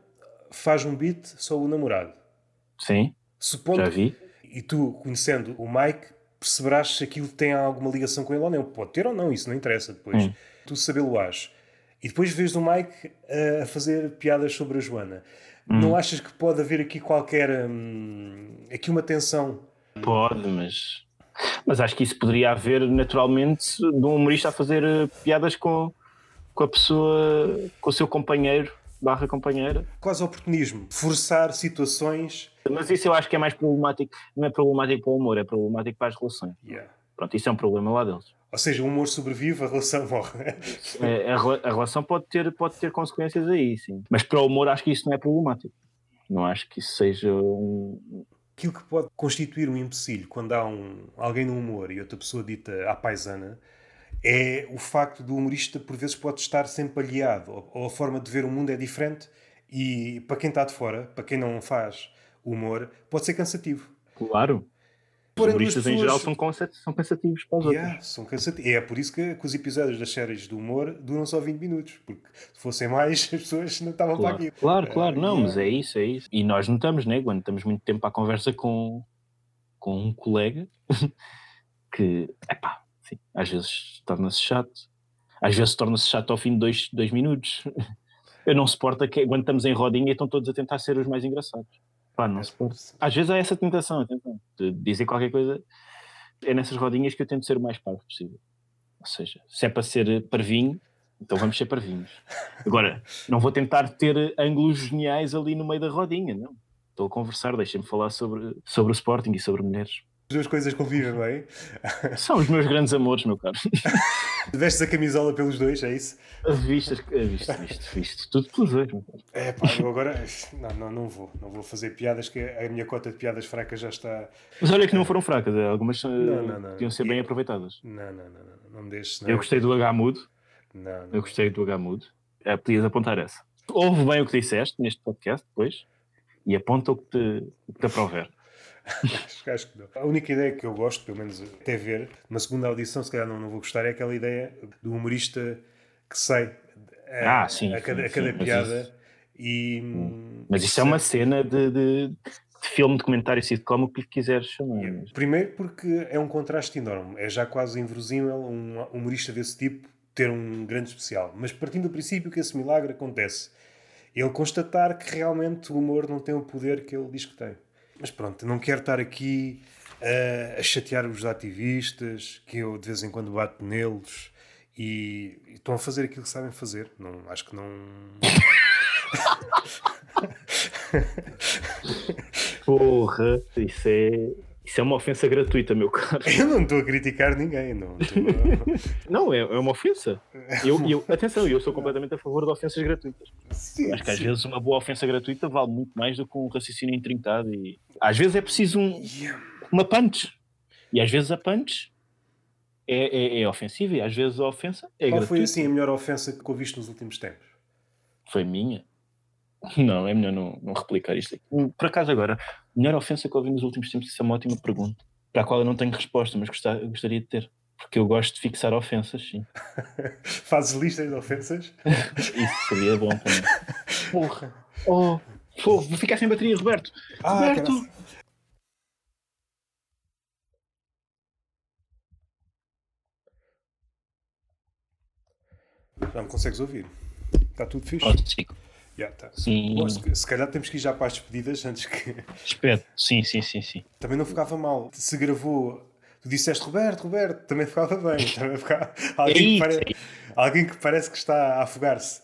faz um beat só o namorado. Sim. Supondo, já vi. E tu, conhecendo o Mike, perceberás se aquilo tem alguma ligação com ele ou não. Pode ter ou não, isso não interessa depois. Hum. Tu sabê-lo ás. E depois vês o Mike a fazer piadas sobre a Joana. Hum. Não achas que pode haver aqui qualquer. Hum, aqui uma tensão? Pode, mas. Mas acho que isso poderia haver naturalmente de um humorista a fazer eh, piadas com, com a pessoa, com o seu companheiro barra companheira. Quase oportunismo, forçar situações. Mas isso eu acho que é mais problemático, não é problemático para o humor, é problemático para as relações. Yeah. Pronto, isso é um problema lá deles. Ou seja, o humor sobrevive, a relação morre. é, a, a, relação pode ter, pode ter consequências aí, sim. Mas para o humor acho que isso não é problemático. Não acho que isso seja um. Aquilo que pode constituir um empecilho quando há um, alguém no humor e outra pessoa dita à paisana é o facto do humorista por vezes pode estar sempre aliado, ou, ou a forma de ver o mundo é diferente e para quem está de fora, para quem não faz humor, pode ser cansativo. Claro. Os humoristas pessoas... em geral são, são cansativos para os yeah, outros. São cansativos. É por isso que, que, os episódios das séries do humor duram só 20 minutos, porque se fossem mais, as pessoas não estavam claro. para aqui. Claro, claro, uh, não, yeah. mas é isso, é isso. E nós notamos, né, quando estamos muito tempo à conversa com, com um colega que, epá, sim, às vezes torna-se chato. Às vezes torna-se chato ao fim de dois, dois minutos. Eu não suporto que quando estamos em rodinha estão todos a tentar ser os mais engraçados. Pá, não suporto. Às vezes há essa tentação, de dizer qualquer coisa. É nessas rodinhas que eu tento ser o mais parvo possível. Ou seja, se é para ser parvinho, então vamos ser parvinhos. Agora, não vou tentar ter ângulos geniais ali no meio da rodinha, não. Estou a conversar, deixem-me falar sobre, sobre o Sporting e sobre mulheres. As duas coisas convivem bem. São os meus grandes amores, meu caro. Vestes a camisola pelos dois, é isso? Vistas, visto, visto, visto. Tudo pelos dois. É pá, eu agora. Não, não, não vou. Não vou fazer piadas, que a minha cota de piadas fracas já está. Mas olha que não foram fracas, é, algumas não, não, não. podiam ser bem aproveitadas. Não, não, não, não. Não me deixes. Eu gostei do H mudo. Não, não. Eu gostei do H mudo. É, podias apontar essa. Ouve bem o que disseste neste podcast depois e aponta o que te, o que te aprover acho, acho que não. A única ideia que eu gosto, pelo menos até ver, uma segunda audição, se calhar não, não vou gostar, é aquela ideia do humorista que sai a, ah, sim, a cada, sim, a cada sim, piada mas e. Hum, mas isso é uma cena de, de, de filme, documentário, sitcom, o que quiseres chamar. Yeah. Primeiro porque é um contraste enorme. É já quase inverosímil um humorista desse tipo ter um grande especial. Mas partindo do princípio que esse milagre acontece. Ele constatar que realmente o humor não tem o poder que ele diz que tem. Mas pronto, não quero estar aqui uh, a chatear os ativistas, que eu de vez em quando bato neles e, e estão a fazer aquilo que sabem fazer. Não, acho que não. Porra, isso é. Isso é uma ofensa gratuita, meu caro. Eu não estou a criticar ninguém, não. Não, é, é uma ofensa. Eu, eu, atenção, eu sou completamente a favor de ofensas gratuitas. Sim, Acho que às sim. vezes uma boa ofensa gratuita vale muito mais do que um raciocínio intrincado. E às vezes é preciso um, uma punch. E às vezes a punch é, é, é ofensiva e às vezes a ofensa é Qual gratuita. foi assim a melhor ofensa que ouviste nos últimos tempos? Foi minha. Não, é melhor não, não replicar isto aqui. Por acaso, agora, melhor ofensa que ouvi nos últimos tempos, isso é uma ótima pergunta, para a qual eu não tenho resposta, mas gostar, gostaria de ter. Porque eu gosto de fixar ofensas, sim. Fazes listas de ofensas? isso seria bom também. Porra! Oh, vou ficar sem bateria, Roberto! Ah, Roberto! Já me consegues ouvir? Está tudo fixe? Consigo. Sim. Bom, se, calhar temos que ir já para as despedidas antes que. Espero. Sim, sim, sim, sim. Também não ficava mal. Se gravou. Tu disseste Roberto, Roberto, também ficava bem. Também ficava... Alguém, que pare... é Alguém que parece que está a afogar-se.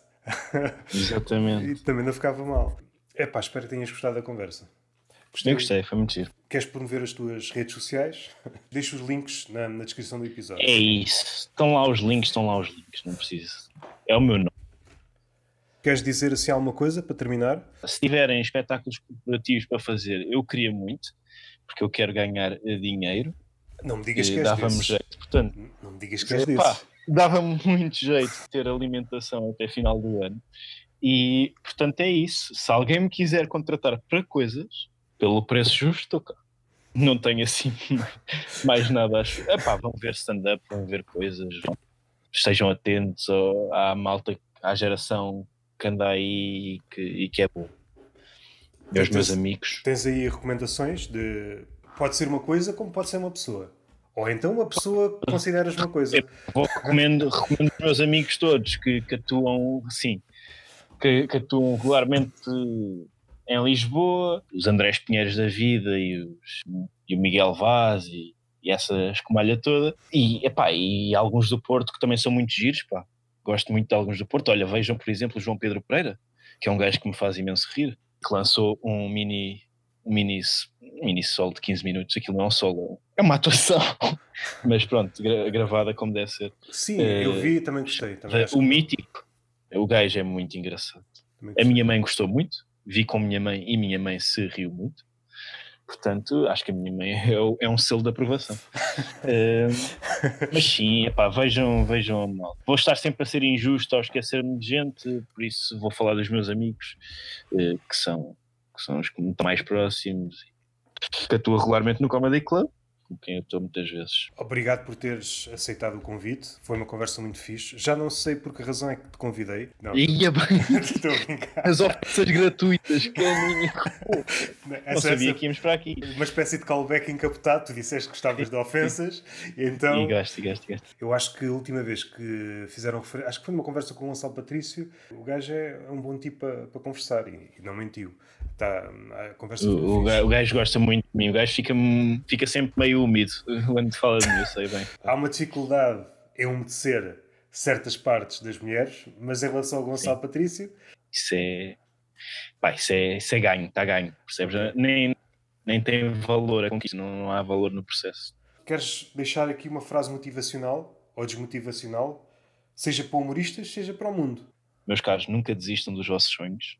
Exatamente. E também não ficava mal. É pá, espero que tenhas gostado da conversa. Eu gostei, foi muito giro. Queres promover as tuas redes sociais? Deixa os links na, na descrição do episódio. É isso. Estão lá os links, estão lá os links, não preciso. É o meu nome. Queres dizer assim alguma coisa para terminar? Se tiverem espetáculos corporativos para fazer, eu queria muito, porque eu quero ganhar dinheiro. Não me digas que és desses. jeito. Portanto, Não me digas que és desses. dava-me muito jeito de ter alimentação até final do ano. E, portanto, é isso. Se alguém me quiser contratar para coisas, pelo preço justo, estou cá. Não tenho assim mais nada. Acho. Epá, vão ver stand-up, vão ver coisas. estejam atentos à malta, à geração que anda aí e que, e que é bom. E aos meus amigos. Tens aí recomendações de. Pode ser uma coisa como pode ser uma pessoa. Ou então uma pessoa que consideras uma coisa. Eu vou, recomendo, recomendo aos meus amigos todos que, que atuam assim, que, que, atuam regularmente em Lisboa, os Andrés Pinheiros da vida e, os, e o Miguel Vaz e, e essa escumalha toda. E, epá, e alguns do Porto que também são muito giros, pá. Gosto muito de alguns do Porto. Olha, vejam, por exemplo, o João Pedro Pereira, que é um gajo que me faz imenso rir, que lançou um mini, um mini, um mini solo de 15 minutos. Aquilo não é um solo, é uma atuação. Mas pronto, gra gravada como deve ser. Sim, uh, eu vi também gostei. Também o mítico, o gajo é muito engraçado. A minha mãe gostou muito, vi com minha mãe e minha mãe se riu muito. Portanto, acho que a minha mãe é, é um selo de aprovação. uh, mas sim, epá, vejam, vejam mal. Vou estar sempre a ser injusto ao esquecer-me de gente, por isso vou falar dos meus amigos, uh, que, são, que são os que me estão mais próximos, que atuam regularmente no Comedy Club com quem eu estou muitas vezes. Obrigado por teres aceitado o convite. Foi uma conversa muito fixe. Já não sei por que razão é que te convidei. Não, Ia bem. estou a brincar. As ofertas gratuitas, que é a minha. Essa, não sabia essa, que íamos para aqui. Uma espécie de callback encapotado. Tu disseste que gostavas de ofensas. então, e gasto, gasto, e gasto. Eu acho que a última vez que fizeram referência. Acho que foi numa conversa com o Gonçalo Patrício. O gajo é um bom tipo para, para conversar e, e não mentiu. Tá, a conversa o, o, gajo gosta muito de mim. O gajo fica, fica sempre meio úmido quando fala de mim, eu sei bem. Há uma dificuldade em umedecer certas partes das mulheres, mas em relação ao Gonçalo Sim. Patrício. Isso é. Pá, isso é, isso é ganho, está ganho, percebes? Nem, nem tem valor a conquista, não, não há valor no processo. Queres deixar aqui uma frase motivacional ou desmotivacional, seja para humoristas, seja para o mundo? Meus caros, nunca desistam dos vossos sonhos.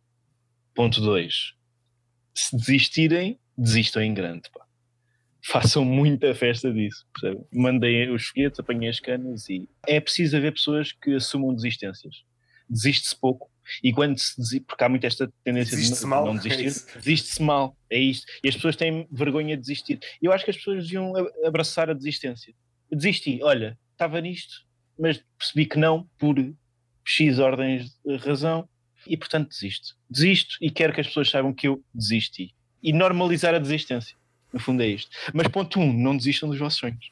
Ponto 2 se desistirem, desistam em grande. Pá. Façam muita festa disso. Percebe? Mandem os foguetes, apanhem as canas e. É preciso haver pessoas que assumam desistências. Desiste-se pouco. E quando se desiste, porque há muito esta tendência Desiste de não, não desistir, é desiste-se mal, é isto. E as pessoas têm vergonha de desistir. Eu acho que as pessoas deviam abraçar a desistência. Desisti, olha, estava nisto, mas percebi que não, por X ordens de razão, e portanto desisto. Desisto e quero que as pessoas saibam que eu desisti. E normalizar a desistência. No fundo é isto. Mas ponto um, não desistam dos vossos sonhos.